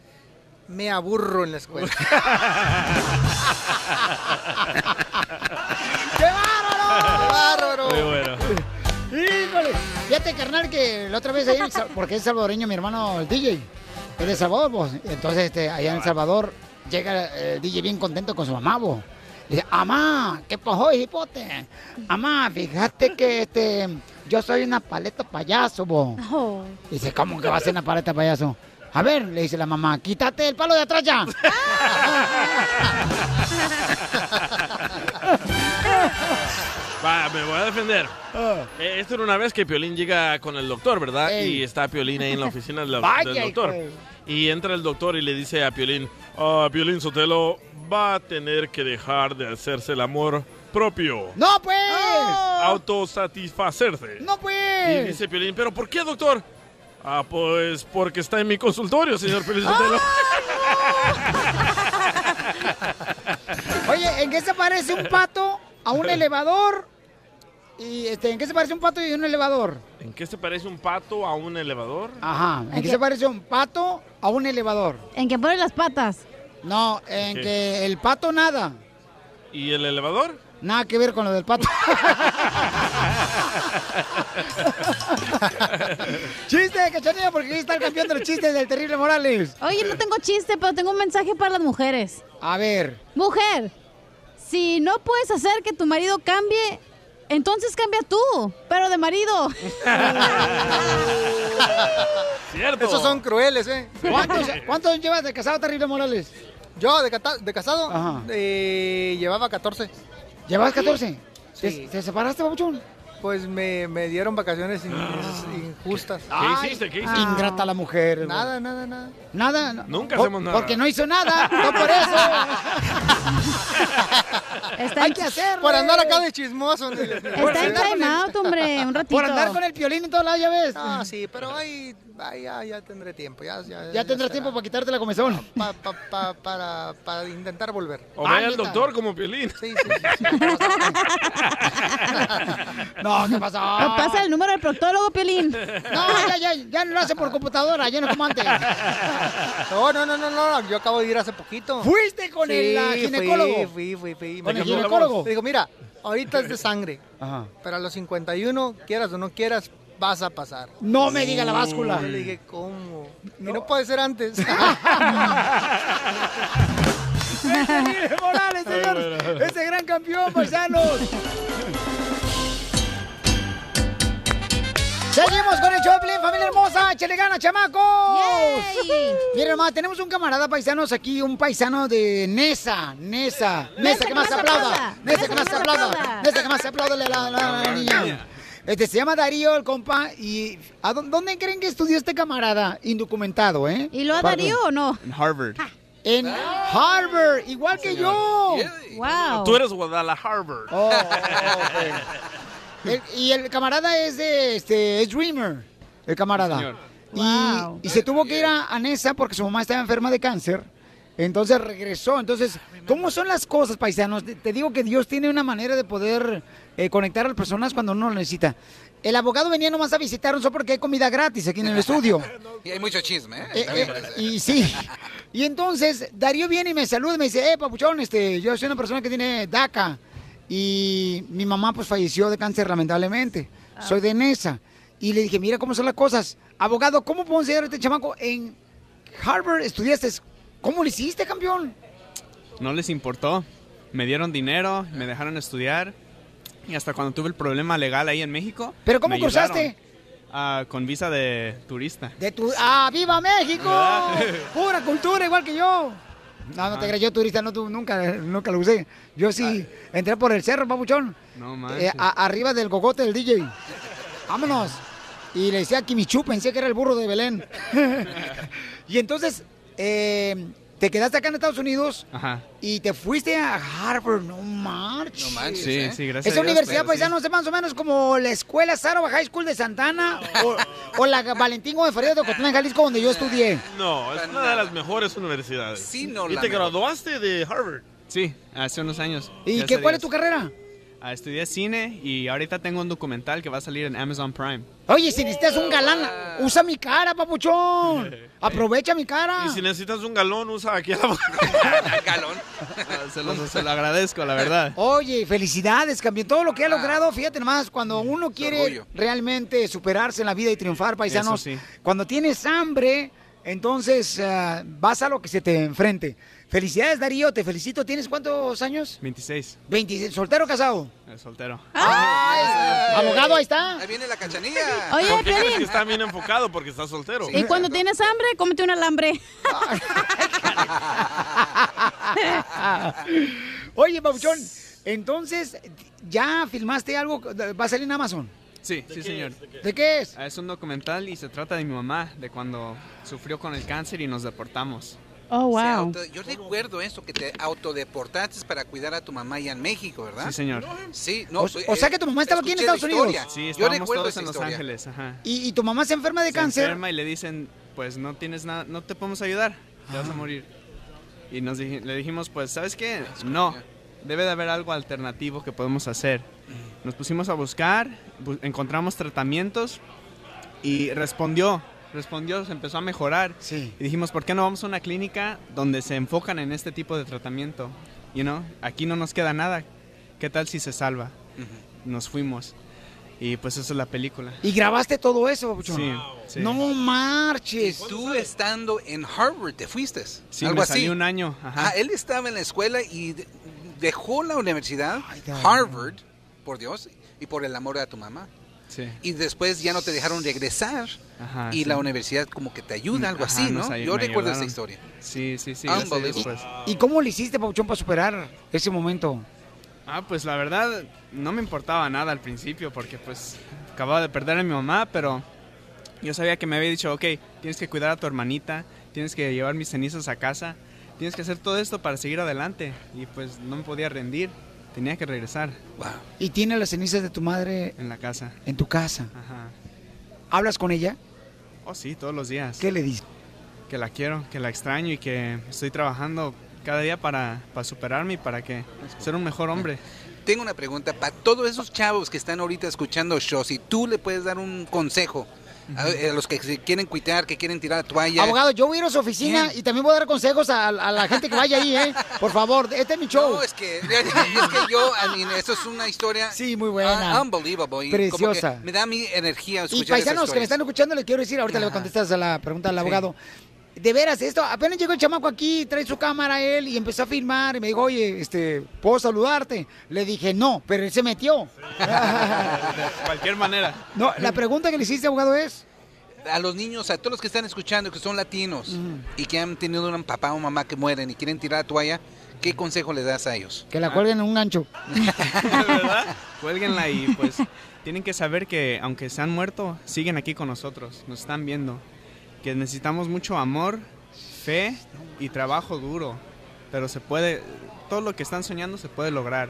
Me aburro en la escuela. [laughs] ¡Qué bárbaro! ¡Qué bárbaro! Muy bueno. Híjole. Fíjate, carnal, que la otra vez ahí, porque es salvadoreño mi hermano el DJ. Es de Salvador, pues. Entonces, este, allá en El Salvador, llega el DJ bien contento con su mamá, vos. Dice, amá, ¿qué pasó, hipote? Amá, fíjate que este, yo soy una paleta payaso, vos. Dice, ¿cómo que va a ser una paleta payaso? A ver, le dice la mamá, quítate el palo de atrás ya. [laughs] Va, me voy a defender. Eh, esto era una vez que Piolín llega con el doctor, ¿verdad? Ey. Y está Piolín ahí en la oficina del, [laughs] Vaya, del doctor. Y entra el doctor y le dice a Piolín, ah, Piolín Sotelo va a tener que dejar de hacerse el amor propio. ¡No, pues! Autosatisfacerse. ¡No, Y pues! dice Piolín, ¿pero por qué, doctor? Ah, pues porque está en mi consultorio, señor Piolín Sotelo. [laughs] Oye, ¿en qué se parece un pato a un [laughs] elevador? Y este, ¿en qué se parece un pato y un elevador? ¿En qué se parece un pato a un elevador? Ajá. ¿En qué se parece un pato a un elevador? ¿En qué pone las patas? No, en ¿Qué? que el pato nada. ¿Y el elevador? Nada que ver con lo del pato. [laughs] ¡Chiste, cachanilla! Porque aquí está el campeón de los chistes del terrible Morales. Oye, no tengo chiste, pero tengo un mensaje para las mujeres. A ver. Mujer, si no puedes hacer que tu marido cambie, entonces cambia tú, pero de marido. [laughs] Cierto. Esos son crueles, ¿eh? ¿Cuántos, cuántos llevas de casado, terrible Morales? Yo, de, cata- de casado, Ajá. eh, llevaba 14. ¿Llevabas 14? Sí. ¿Te, te separaste, babuchón? Pues me, me dieron vacaciones in- [gasps] injustas. Ay, Ingrata la mujer. güey. Nada, nada, nada. Nada. Nunca hacemos nada. Porque no hizo nada. No por eso. [laughs] Hay que hacerlo. Por andar acá de chismoso. Está en time out, hombre, un ratito. Por andar con el piolín en todos lados, ya ves. Ah, sí, pero ahí, ahí ya, ya tendré tiempo. Ya, ya, Ya tendrás tiempo para quitarte la comezón. Pa- pa- pa- para, para intentar volver. O vaya al doctor como Piolín. Sí, sí, sí. [laughs] No, ¿qué pasó? No, pasa el número del proctólogo, Piolín. No, ya, ya, ya no lo hace por computadora, ya no como antes. No, no, no, no, no, yo acabo de ir hace poquito. ¿Fuiste con el, ah, fui, ginecólogo? Fui, fui, fui. ¿Con Me el ginecólogo? Le digo, mira, ahorita es de sangre, Ajá. pero a los 51, quieras o no quieras, vas a pasar. No me diga la báscula. Yo le dije, ¿cómo? Y no puede ser antes. [laughs] [laughs] Mire, Morales, señor. Ese gran campeón, paisanos. Seguimos con el Choplin, familia hermosa. Échale gana, chamacos. Miren, hermano, tenemos un camarada paisanos aquí, un paisano de Nesa. Nesa. Nesa, que más se aplauda. Nesa, que más se aplauda. Nesa, que más se aplauda la, la niña. Este se llama Darío, el compa. ¿Y a dó- dónde creen que estudió este camarada? Indocumentado, ¿eh? ¿Y lo a Para- Darío o no? En Harvard. En Harvard, igual que yo. Wow. Tú eres Guadalajara. Harvard. Oh, [laughs] [laughs] El- y el camarada es de, este, es Dreamer, el camarada. señor. Y, Wow. y se tuvo que ir a, a Nesa porque su mamá estaba enferma de cáncer. Entonces regresó. Entonces, ¿cómo son las cosas, paisanos? Te, te digo que Dios tiene una manera de poder eh, conectar a las personas cuando uno lo necesita. El abogado venía nomás a visitarnos solo porque hay comida gratis aquí en el estudio. [laughs] Y hay mucho chisme, ¿eh? Eh, eh, parece. y sí. Y entonces Darío viene y me saluda y me dice, eh, papuchón, este, yo soy una persona que tiene DACA. Y mi mamá pues falleció de cáncer lamentablemente. Soy de Nesa. Y le dije, mira cómo son las cosas. Abogado, ¿cómo puedo enseñar a este chamaco? En Harvard estudiaste. ¿Cómo lo hiciste, campeón? No les importó. Me dieron dinero, me dejaron estudiar. Y hasta cuando tuve el problema legal ahí en México. ¿Pero cómo me cruzaste? Ah, con visa de turista. De tu... ¡Ah, viva México! [laughs] Pura cultura, igual que yo. No, no te creas, yo turista no, tu- nunca, nunca lo usé. Yo sí entré por el cerro, papuchón. No Eh, a- arriba del cocote del DJ. Vámonos. Y le decía Kimichu, pensé que era el burro de Belén. [laughs] y entonces, eh, te quedaste acá en Estados Unidos Ajá. y te fuiste a Harvard. No marches. No manches, Sí, ¿eh? sí, gracias. Esa a Dios, universidad, pero sí. es más o menos como la escuela Sarova High School de Santana o, o la Valentín de Feria de Ocotlán, Jalisco, donde yo estudié. No, es una de las mejores universidades. Sí, no, ¿Y la te mejor. graduaste de Harvard? Sí, hace unos años. ¿Y qué, cuál es tu carrera? Estudié cine y ahorita tengo un documental que va a salir en Amazon Prime. Oye, si necesitas un galán, usa mi cara, papuchón. [laughs] Aprovecha mi cara. Y si necesitas un galón, usa aquí a la [laughs] Galón. Ah, Se lo, se lo agradezco, la verdad. Oye, felicidades, campeón. Todo lo que ha logrado, fíjate nomás, cuando uno quiere realmente superarse en la vida y triunfar, paisanos, sí. cuando tienes hambre, entonces ah, vas a lo que se te enfrente. Felicidades, Darío, te felicito. ¿Tienes cuántos años? 26, 26. ¿Soltero o casado? eh, soltero. Ay, abogado, ahí está. Ahí viene la cachanilla. Oye, ¿Por qué crees que está bien enfocado? Porque está soltero. y cuando tienes hambre, cómete un alambre. [laughs] Oye, Pabuchón, entonces, ¿ya filmaste algo? ¿Va a salir en Amazon? Sí, sí, señor. ¿De qué es? Es un documental y se trata de mi mamá, de cuando sufrió con el cáncer y nos deportamos. Oh, wow. auto- yo recuerdo esto, que te autodeportaste para cuidar a tu mamá allá en México, ¿verdad? Sí, señor. Sí, no. O- eh, o sea que tu mamá estaba aquí en Estados Unidos. Sí, Yo estábamos recuerdo todos en Los historia. Ángeles, ajá. ¿Y, y tu mamá se enferma de Se cáncer? enferma y le dicen, pues no tienes nada, no te podemos ayudar, te vas a morir. Y nos dij- le dijimos, pues, ¿sabes qué? No, debe de haber algo alternativo que podemos hacer. Nos pusimos a buscar, bu- encontramos tratamientos y respondió, respondió, se empezó a mejorar. Sí. Y dijimos, ¿por qué no vamos a una clínica donde se enfocan en este tipo de tratamiento? You know, aquí no nos queda nada. ¿Qué tal si se salva? Nos fuimos. Y pues eso es la película. ¿Y grabaste todo eso? Sí, sí. No marches. Tú estando en Harvard te fuiste. Sí, algo me así. salí un año. Ajá. Ah, él estaba en la escuela y de- dejó la universidad. Harvard, por Dios, y por el amor a tu mamá. Sí. y después ya no te dejaron regresar Ajá, y sí. la universidad como que te ayuda, algo Ajá, así, ¿no? Yo recuerdo esa historia. Sí, sí, sí. Pues. ¿Y cómo le hiciste, Papuchón, para superar ese momento? Ah, pues la verdad no me importaba nada al principio porque pues acababa de perder a mi mamá, pero yo sabía que me había dicho, ok, tienes que cuidar a tu hermanita, tienes que llevar mis cenizas a casa, tienes que hacer todo esto para seguir adelante y pues no me podía rendir, tenía que regresar ¿Y tiene las cenizas de tu madre en la casa. en tu casa? Ajá. ¿Hablas con ella? Oh, sí, todos los días. ¿Qué le dices? Que la quiero, que la extraño y que estoy trabajando cada día para, para superarme y para que ser un mejor hombre. Tengo una pregunta para todos esos chavos que están ahorita escuchando shows. Si tú le puedes dar un consejo a, a los que quieren cuitar, que quieren tirar la toalla. Abogado, yo voy a ir a su oficina y también voy a dar consejos a, a la gente que vaya ahí, ¿eh? Por favor, este es mi show. No, es que, [laughs] es que yo, I mean, eso es una historia. Sí, muy buena. ah, unbelievable. Preciosa. me da mi energía Y escuchar paisanos que me están escuchando, les quiero decir, ahorita le contestas a la pregunta al abogado. De veras, esto, apenas llegó el chamaco aquí, trae su cámara él y empezó a filmar y me dijo, oye, este, ¿puedo saludarte? Le dije, no, pero él se metió. [laughs] De cualquier manera. No, la pregunta que le hiciste, abogado, es... A los niños, a todos los que están escuchando, que son latinos y que han tenido un papá o mamá que mueren y quieren tirar la toalla, ¿qué consejo le das a ellos? Que la cuelguen en un gancho. [laughs] Cuélguenla y pues tienen que saber que aunque se han muerto, siguen aquí con nosotros, nos están viendo. Que necesitamos mucho amor, fe y trabajo duro. Pero se puede, todo lo que están soñando se puede lograr.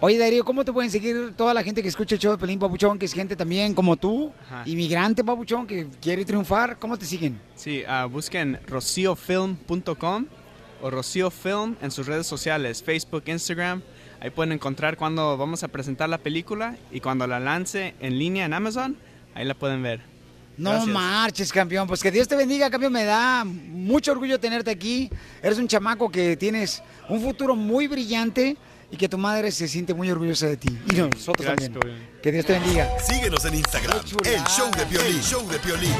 Oye, Darío, ¿cómo te pueden seguir toda la gente que escucha el show de Pelín Papuchón, que es gente también como tú, Ajá. inmigrante Papuchón, que quiere triunfar? ¿Cómo te siguen? Sí, ah, busquen rociofilm.com o Rocío Film en sus redes sociales, Facebook, Instagram. Ahí pueden encontrar cuando vamos a presentar la película y cuando la lance en línea en Amazon, ahí la pueden ver. No Gracias. marches, campeón. Pues que Dios te bendiga, campeón. Me da mucho orgullo tenerte aquí. Eres un chamaco que tienes un futuro muy brillante y que tu madre se siente muy orgullosa de ti. Y nosotros Gracias, también. Piolín. Que Dios te bendiga. Síguenos en Instagram, el show de Piolín, show de Piolín.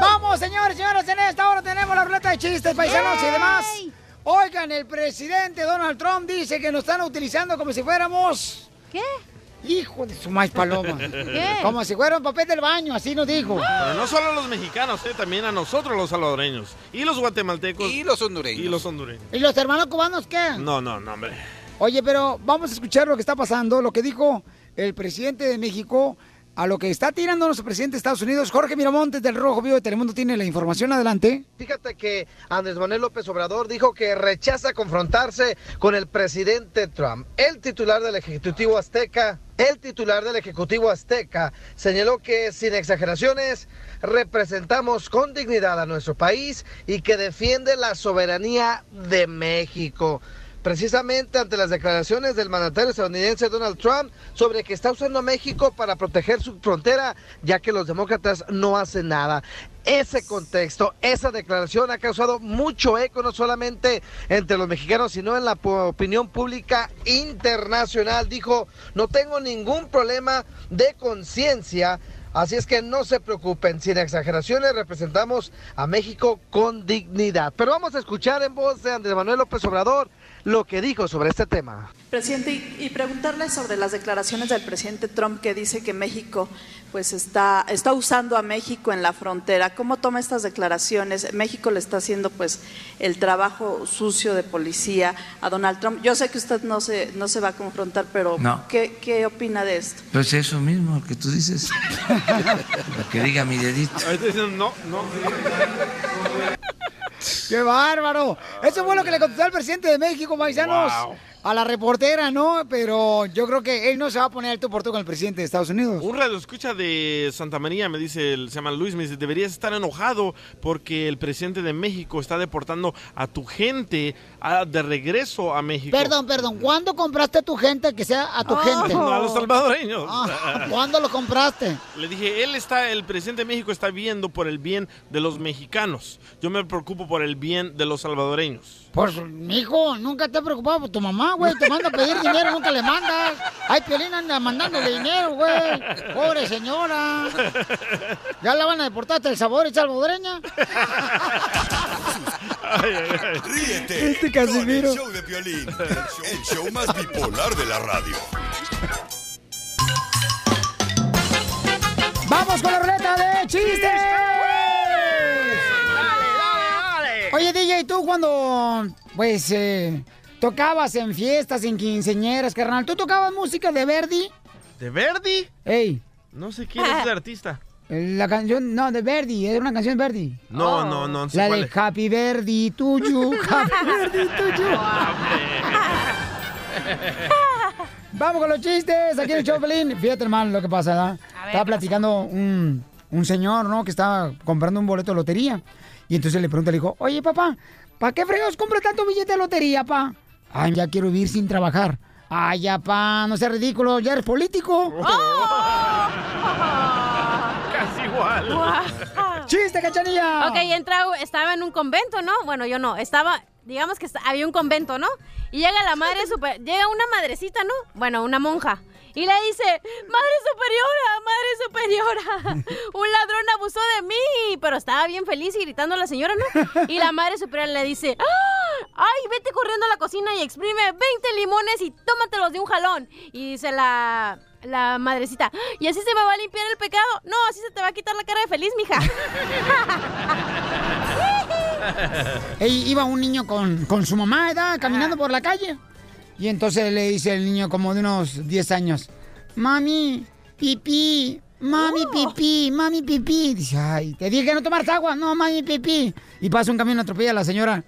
Vamos, señores, señoras, en esta hora tenemos la ruleta de chistes, paisanos y demás. Oigan, el presidente Donald Trump dice que nos están utilizando como si fuéramos... ¿Qué? Hijo de su maíz paloma. ¿Qué? Como si fuera un papel del baño, así nos dijo. Pero no solo a los mexicanos, eh, también a nosotros los salvadoreños. Y los guatemaltecos. Y los hondureños. Y los hondureños. ¿Y los hermanos cubanos qué? No, no, no, hombre. Oye, pero vamos a escuchar lo que está pasando, lo que dijo el presidente de México a lo que está tirando nuestro presidente de Estados Unidos. Jorge Miramontes del Rojo Vivo de Telemundo tiene la información. Adelante. Fíjate que Andrés Manuel López Obrador dijo que rechaza confrontarse con el presidente Trump. El titular del Ejecutivo Azteca, el titular del Ejecutivo Azteca, señaló que sin exageraciones representamos con dignidad a nuestro país y que defiende la soberanía de México precisamente ante las declaraciones del mandatario estadounidense Donald Trump sobre que está usando a México para proteger su frontera, ya que los demócratas no hacen nada. Ese contexto, esa declaración ha causado mucho eco, no solamente entre los mexicanos, sino en la opinión pública internacional. Dijo, no tengo ningún problema de conciencia. Así es que no se preocupen, sin exageraciones representamos a México con dignidad. Pero vamos a escuchar en voz de Andrés Manuel López Obrador lo que dijo sobre este tema. Presidente, y, y preguntarle sobre las declaraciones del presidente Trump que dice que México pues está, está usando a México en la frontera. ¿Cómo toma estas declaraciones? México le está haciendo pues el trabajo sucio de policía a Donald Trump. Yo sé que usted no se, no se va a confrontar, pero No. ¿qué, ¿qué opina de esto? Pues eso mismo que tú dices. [laughs] Lo que diga mi dedito. No, no. ¡Qué bárbaro! Eso fue lo que le contestó el presidente de México, paisanos. Wow. A la reportera, ¿no? Pero yo creo que él no se va a poner el tú por tú con el presidente de Estados Unidos. Un radio escucha de Santa María, me dice, el- se llama Luis, me dice, deberías estar enojado porque el presidente de México está deportando a tu gente a- de regreso a México. Perdón, perdón. ¿Cuándo compraste a tu gente que sea a tu Ah, gente? No, a los salvadoreños. Ah, ¿Cuándo lo compraste? Le dije, él está, el presidente de México está viendo por el bien de los mexicanos. Yo me preocupo por el bien de los salvadoreños. Pues, mijo, nunca te has preocupado por tu mamá, güey. Te manda a pedir dinero, nunca le mandas. Ay, Piolín anda mandándole dinero, güey. Pobre señora. ¿Ya la van a deportar hasta el sabor y salvadoreña? Ríete Este Casimiro. el show de Piolín, el show más bipolar de la radio. ¡Vamos con la ruleta de chistes! Oye, DJ, tú cuando, pues, eh, tocabas en fiestas, en quinceñeras, carnal, ¿tú tocabas música de Verdi? ¿De Verdi? Ey. No sé quién es ese artista. La canción, no, de Verdi, era una canción de Verdi. No, no, no, no sé La cuál de es. Happy Verdi, tuyo, [laughs] Happy Verdi, tuyo. Vamos con los chistes, aquí en el Choplin. Fíjate, hermano, lo que pasa, ¿verdad? Ver, Estaba ¿qué platicando un, un señor, ¿no? Que estaba comprando un boleto de lotería. Y entonces le pregunta, le dijo, oye, papá, ¿para qué fregos compras tanto billete de lotería, pa? Ay, ya quiero vivir sin trabajar. Ay, ya, pa, no seas ridículo, ya eres político. [laughs] Casi igual. ¡Chiste, cachanilla! Ok, entra, estaba en un convento, ¿no? Bueno, yo no. Estaba, digamos que había un convento, ¿no? Y llega la madre super, llega una madrecita, ¿no? Bueno, una monja. Y le dice, madre superiora, madre superiora, [laughs] un ladrón abusó de mí. Pero estaba bien feliz y gritando a la señora, ¿no? Y la madre superiora le dice, "¡Ah! ay, vete corriendo a la cocina y exprime 20 limones y tómatelos de un jalón. Y dice la, la madrecita, ¿y así se me va a limpiar el pecado? No, así se te va a quitar la cara de feliz, mija. [laughs] Ey, iba un niño con, con su mamá, ¿verdad? Caminando por la calle. Y entonces le dice el niño como de unos 10 años, mami, pipí, mami, pipí, mami, pipí. Dice, ay, te dije que no tomaras agua. No, mami, pipí. Y pasa un camión, atropella a la señora.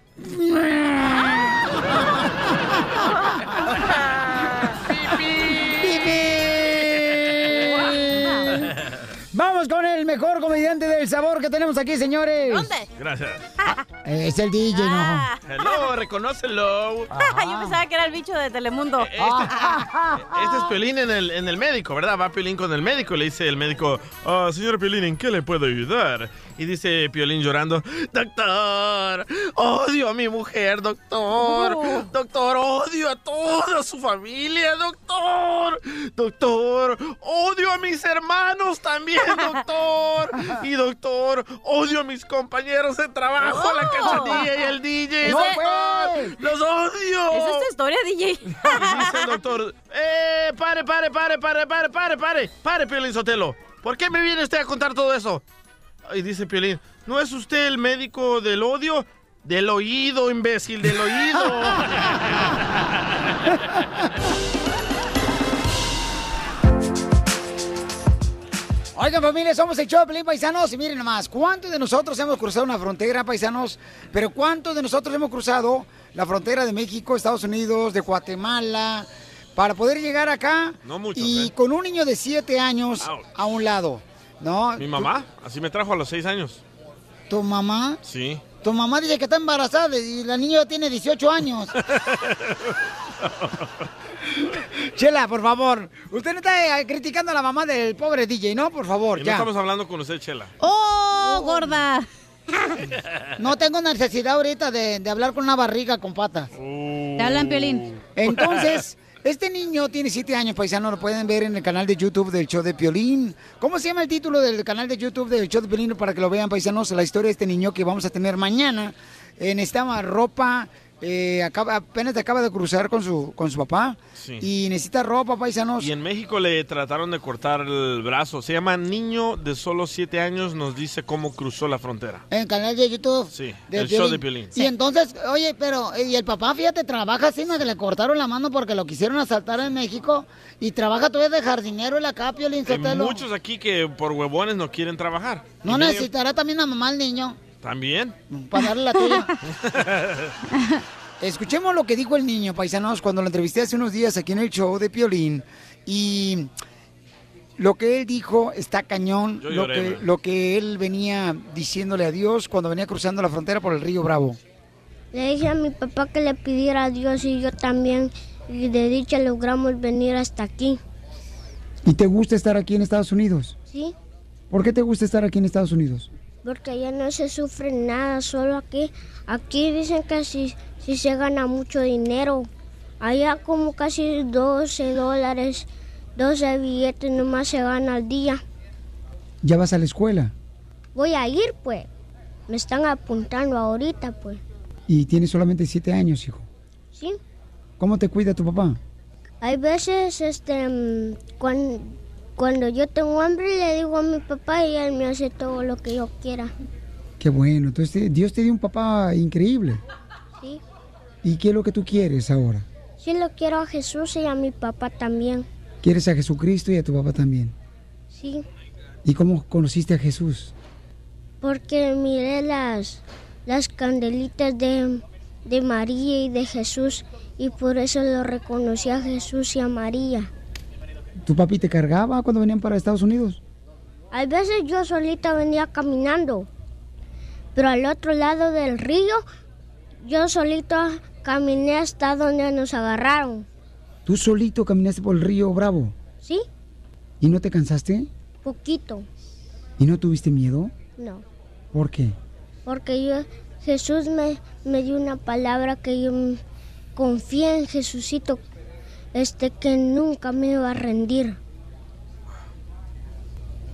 Vamos con el mejor comediante del sabor que tenemos aquí, señores. ¿Dónde? Gracias. Eh, Es el DJ, Ah. ¿no? Hello, reconócelo. [laughs] Yo pensaba que era el bicho de Telemundo. Este es Piolín en el, en el médico, ¿verdad? Va Piolín con el médico. Le dice el médico, "Ah, señor Piolín, ¿en qué le puedo ayudar? Y dice Piolín llorando, doctor, odio a mi mujer, doctor. Doctor, odio a toda su familia, doctor. Doctor, odio a mis hermanos también, [laughs] doctor. Y doctor, odio a mis compañeros de trabajo, a la cachanilla y el DJ. ¡No, doctor. ¡Los odio! ¿Es esta historia, DJ? Y dice el doctor, eh, pare, pare, pare, pare, pare, pare, pare, pare, Piolín Sotelo. ¿Por qué me viene usted a contar todo eso? Y dice Piolín, ¿no es usted el médico del odio? Del oído, imbécil, del oído. [laughs] Oigan, familia, somos el Choplin, paisanos. Y miren nomás, ¿cuántos de nosotros hemos cruzado una frontera, paisanos? Pero ¿cuántos de nosotros hemos cruzado la frontera de México, Estados Unidos, de Guatemala, para poder llegar acá? No muchos, Y ¿eh? con un niño de 7 años a un lado, ¿no? Mi mamá, así me trajo a los seis años. ¿Tu mamá? Sí. Tu mamá dice que está embarazada y la niña ya tiene 18 años. [laughs] Chela, por favor. Usted no está eh, criticando a la mamá del pobre DJ, ¿no? Por favor, Y no ya. estamos hablando con usted, Chela. ¡Oh, gorda! No tengo necesidad ahorita de, de hablar con una barriga con patas. Te hablan, Piolín. Entonces, este niño tiene siete años, paisano, lo pueden ver en el canal de YouTube del show de Piolín. ¿Cómo se llama el título del canal de YouTube del show de Piolín para que lo vean, paisanos? La historia de este niño que vamos a tener mañana. Eh, necesitaba ropa, eh, acaba, apenas acaba de cruzar con su, con su papá. Sí. Y necesita ropa, paisanos. Y en México le trataron de cortar el brazo. Se llama Niño de solo siete años, nos dice cómo cruzó la frontera. En el canal de YouTube. Sí, de el show de Piolín. Y entonces, oye, pero, eh, y el papá, fíjate, trabaja así, ¿no? que le cortaron la mano porque lo quisieron asaltar en México. Y trabaja todavía de jardinero en la acá, Piolín Hay muchos aquí que por huevones no quieren trabajar. No Y medio- necesitará también a mamá el niño También. para darle la tuya. [laughs] Escuchemos lo que dijo el niño, paisanos, cuando lo entrevisté hace unos días aquí en el show de Piolín. Y lo que él dijo está cañón. Yo lo, lloré, que, lo que él venía diciéndole a Dios cuando venía cruzando la frontera por el río Bravo. Le dije a mi papá que le pidiera a Dios y yo también. Y de dicha logramos venir hasta aquí. ¿Y te gusta estar aquí en Estados Unidos? ¿Sí? ¿Por qué te gusta estar aquí en Estados Unidos? Porque allá no se sufre nada, solo aquí. Aquí dicen que si, si se gana mucho dinero. Allá como casi 12 dólares, 12 billetes nomás se gana al día. ¿Ya vas a la escuela? Voy a ir pues. Me están apuntando ahorita pues. Y tienes solamente siete años, hijo. ¿Sí? ¿Cómo te cuida tu papá? hay veces, este, mm, cuan- cuando yo tengo hambre le digo a mi papá y él me hace todo lo que yo quiera. Qué bueno. Entonces Dios te dio un papá increíble. Sí. ¿Y qué es lo que tú quieres ahora? Sí lo quiero a Jesús y a mi papá también. ¿Quieres a Jesucristo y a tu papá también? Sí, ¿Y cómo conociste a Jesús? porque miré las, las candelitas de, de María y de Jesús y por eso lo reconocí a Jesús y a María. ¿Tu papi te cargaba cuando venían para Estados Unidos? A veces yo solita venía caminando, pero al otro lado del río yo solito caminé hasta donde nos agarraron. ¿Tú solito caminaste por el río Bravo? ¿Sí? ¿Y no te cansaste? Poquito. ¿Y no tuviste miedo? No, ¿Por qué? porque yo Jesús me, me dio una palabra que yo confié en Jesucito, este que nunca me iba a rendir.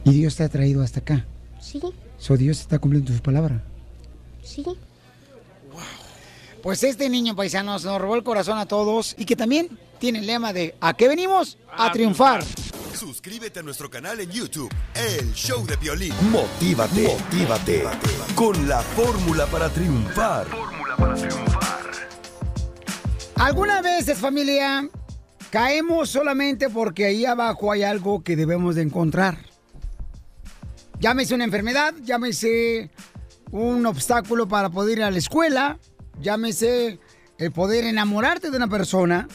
Y Dios te ha traído hasta acá. ¿Sí? So Dios está cumpliendo su palabra. Sí. Pues este niño paisanos nos robó el corazón a todos y que también tiene el lema de ¿a qué venimos? A triunfar. Suscríbete a nuestro canal en YouTube, El Show de Violín. Motívate, motívate con la fórmula para triunfar. Algunas veces, familia, caemos solamente porque ahí abajo hay algo que debemos de encontrar. Llámese una enfermedad, llámese un obstáculo para poder ir a la escuela, llámese el poder enamorarte de una persona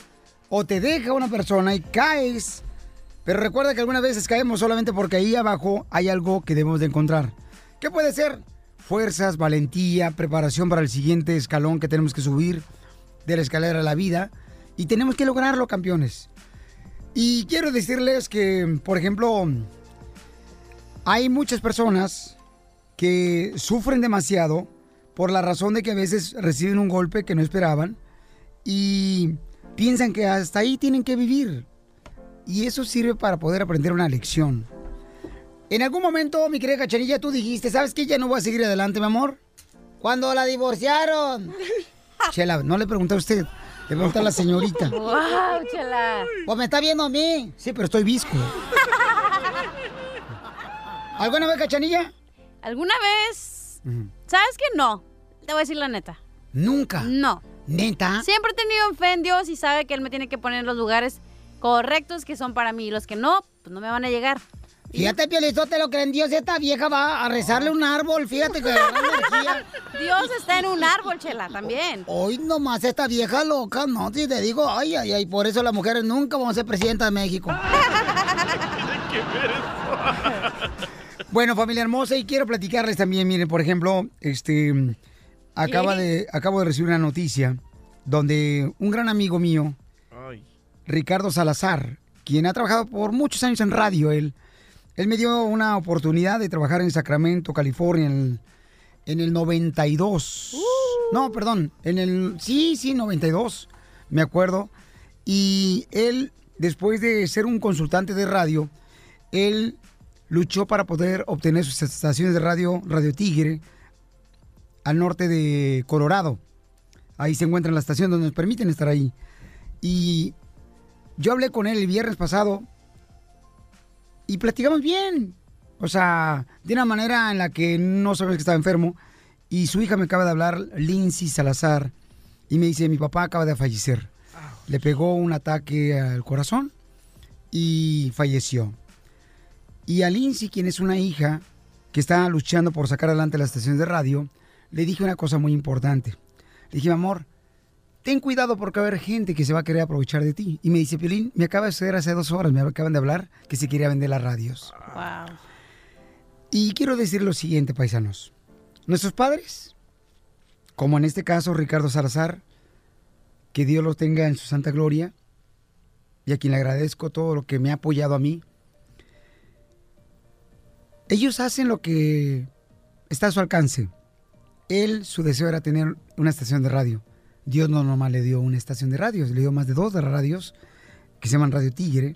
o te deja una persona y caes. Pero recuerda que algunas veces caemos solamente porque ahí abajo hay algo que debemos de encontrar. ¿Qué puede ser? Fuerzas, valentía, preparación para el siguiente escalón que tenemos que subir de la escalera de la vida y tenemos que lograrlo, campeones. Y quiero decirles que, por ejemplo, hay muchas personas que sufren demasiado por la razón de que a veces reciben un golpe que no esperaban y piensan que hasta ahí tienen que vivir. Y eso sirve para poder aprender una lección. En algún momento, mi querida Cachanilla, tú dijiste, ¿sabes qué? Ya no voy a seguir adelante, mi amor. Cuando la divorciaron. [laughs] Chela, no le pregunté a usted, le pregunté a la señorita. [laughs] ¡Wow, chela! Pues me está viendo a mí. Sí, pero estoy visco. ¿Alguna vez, Cachanilla? ¿Alguna vez? ¿Sabes que no? Te voy a decir la neta. Nunca. No. ¿Neta? Siempre he tenido fe en Dios y sabe que Él me tiene que poner en los lugares correctos que son para mí. Y los que no, pues no me van a llegar. Fíjate, Piolizote, lo que en Dios esta vieja va a rezarle un árbol. Fíjate que agarra energía. Dios está en un árbol, chela, también. Hoy nomás esta vieja loca, no, si te digo, ay, ay, ay, por eso las mujeres nunca van a ser presidenta de México. [laughs] Bueno, familia hermosa, y quiero platicarles también, miren, por ejemplo, este, acaba de, acabo de recibir una noticia donde un gran amigo mío, Ricardo Salazar, quien ha trabajado por muchos años en radio, él, él me dio una oportunidad de trabajar en Sacramento, California, en el, en el 92. No, perdón, en el, sí, sí, 92, me acuerdo. Y él, después de ser un consultante de radio, él luchó para poder obtener sus estaciones de radio, Radio Tigre, al norte de Colorado. Ahí se encuentra la estación donde nos permiten estar ahí. Y yo hablé con él el viernes pasado y platicamos bien. O sea, de una manera en la que no sabes que estaba enfermo. Y su hija me acaba de hablar, Lindsay Salazar, y me dice, mi papá acaba de fallecer. Le pegó un ataque al corazón y falleció. Y a Lindsay, quien es una hija que está luchando por sacar adelante las estaciones de radio, le dije una cosa muy importante. Le dije, mi amor, ten cuidado porque va a haber gente que se va a querer aprovechar de ti. Y me dice, Piolín, me acaba de suceder hace dos horas, me acaban de hablar que se quería vender las radios. Wow. Y quiero decir lo siguiente, paisanos. Nuestros padres, como en este caso Ricardo Salazar, que Dios los tenga en su santa gloria, y a quien le agradezco todo lo que me ha apoyado a mí, ellos hacen lo que está a su alcance. Él, su deseo era tener una estación de radio. Dios no nomás le dio una estación de radio, le dio más de dos de radios que se llaman Radio Tigre.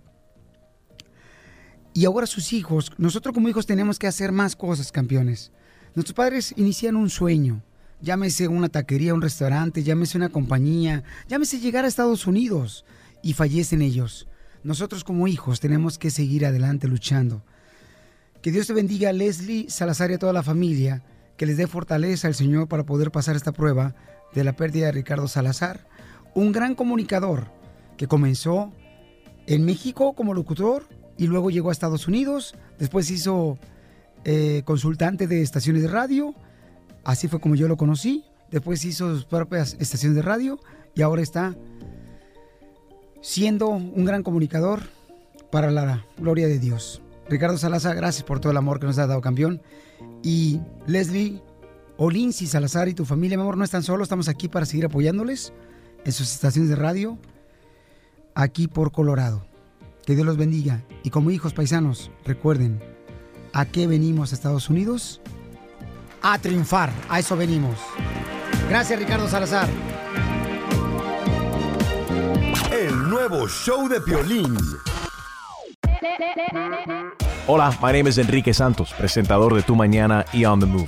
Y ahora sus hijos, nosotros como hijos tenemos que hacer más cosas, campeones. Nuestros padres inician un sueño, llámese una taquería, un restaurante, llámese una compañía, llámese llegar a Estados Unidos. y fallecen ellos. Nosotros como hijos tenemos que seguir adelante luchando. Que Dios te bendiga, Leslie Salazar y a toda la familia, que les dé fortaleza al Señor para poder pasar esta prueba de la pérdida de Ricardo Salazar, un gran comunicador que comenzó en México como locutor y luego llegó a Estados Unidos, después hizo eh, consultante de estaciones de radio, así fue como yo lo conocí, después hizo sus propias estaciones de radio y ahora está siendo un gran comunicador para la gloria de Dios. Ricardo Salazar, gracias por todo el amor que nos ha dado, campeón. Y Leslie, Olinsi Salazar y tu familia, mi amor, no están solos, estamos aquí para seguir apoyándoles en sus estaciones de radio, aquí por Colorado. Que Dios los bendiga. Y como hijos paisanos, recuerden, ¿a qué venimos a Estados Unidos? A triunfar, a eso venimos. Gracias, Ricardo Salazar. El nuevo show de Piolín. Hola, my name is Enrique Santos, presentador de Tu Mañana y On the Move.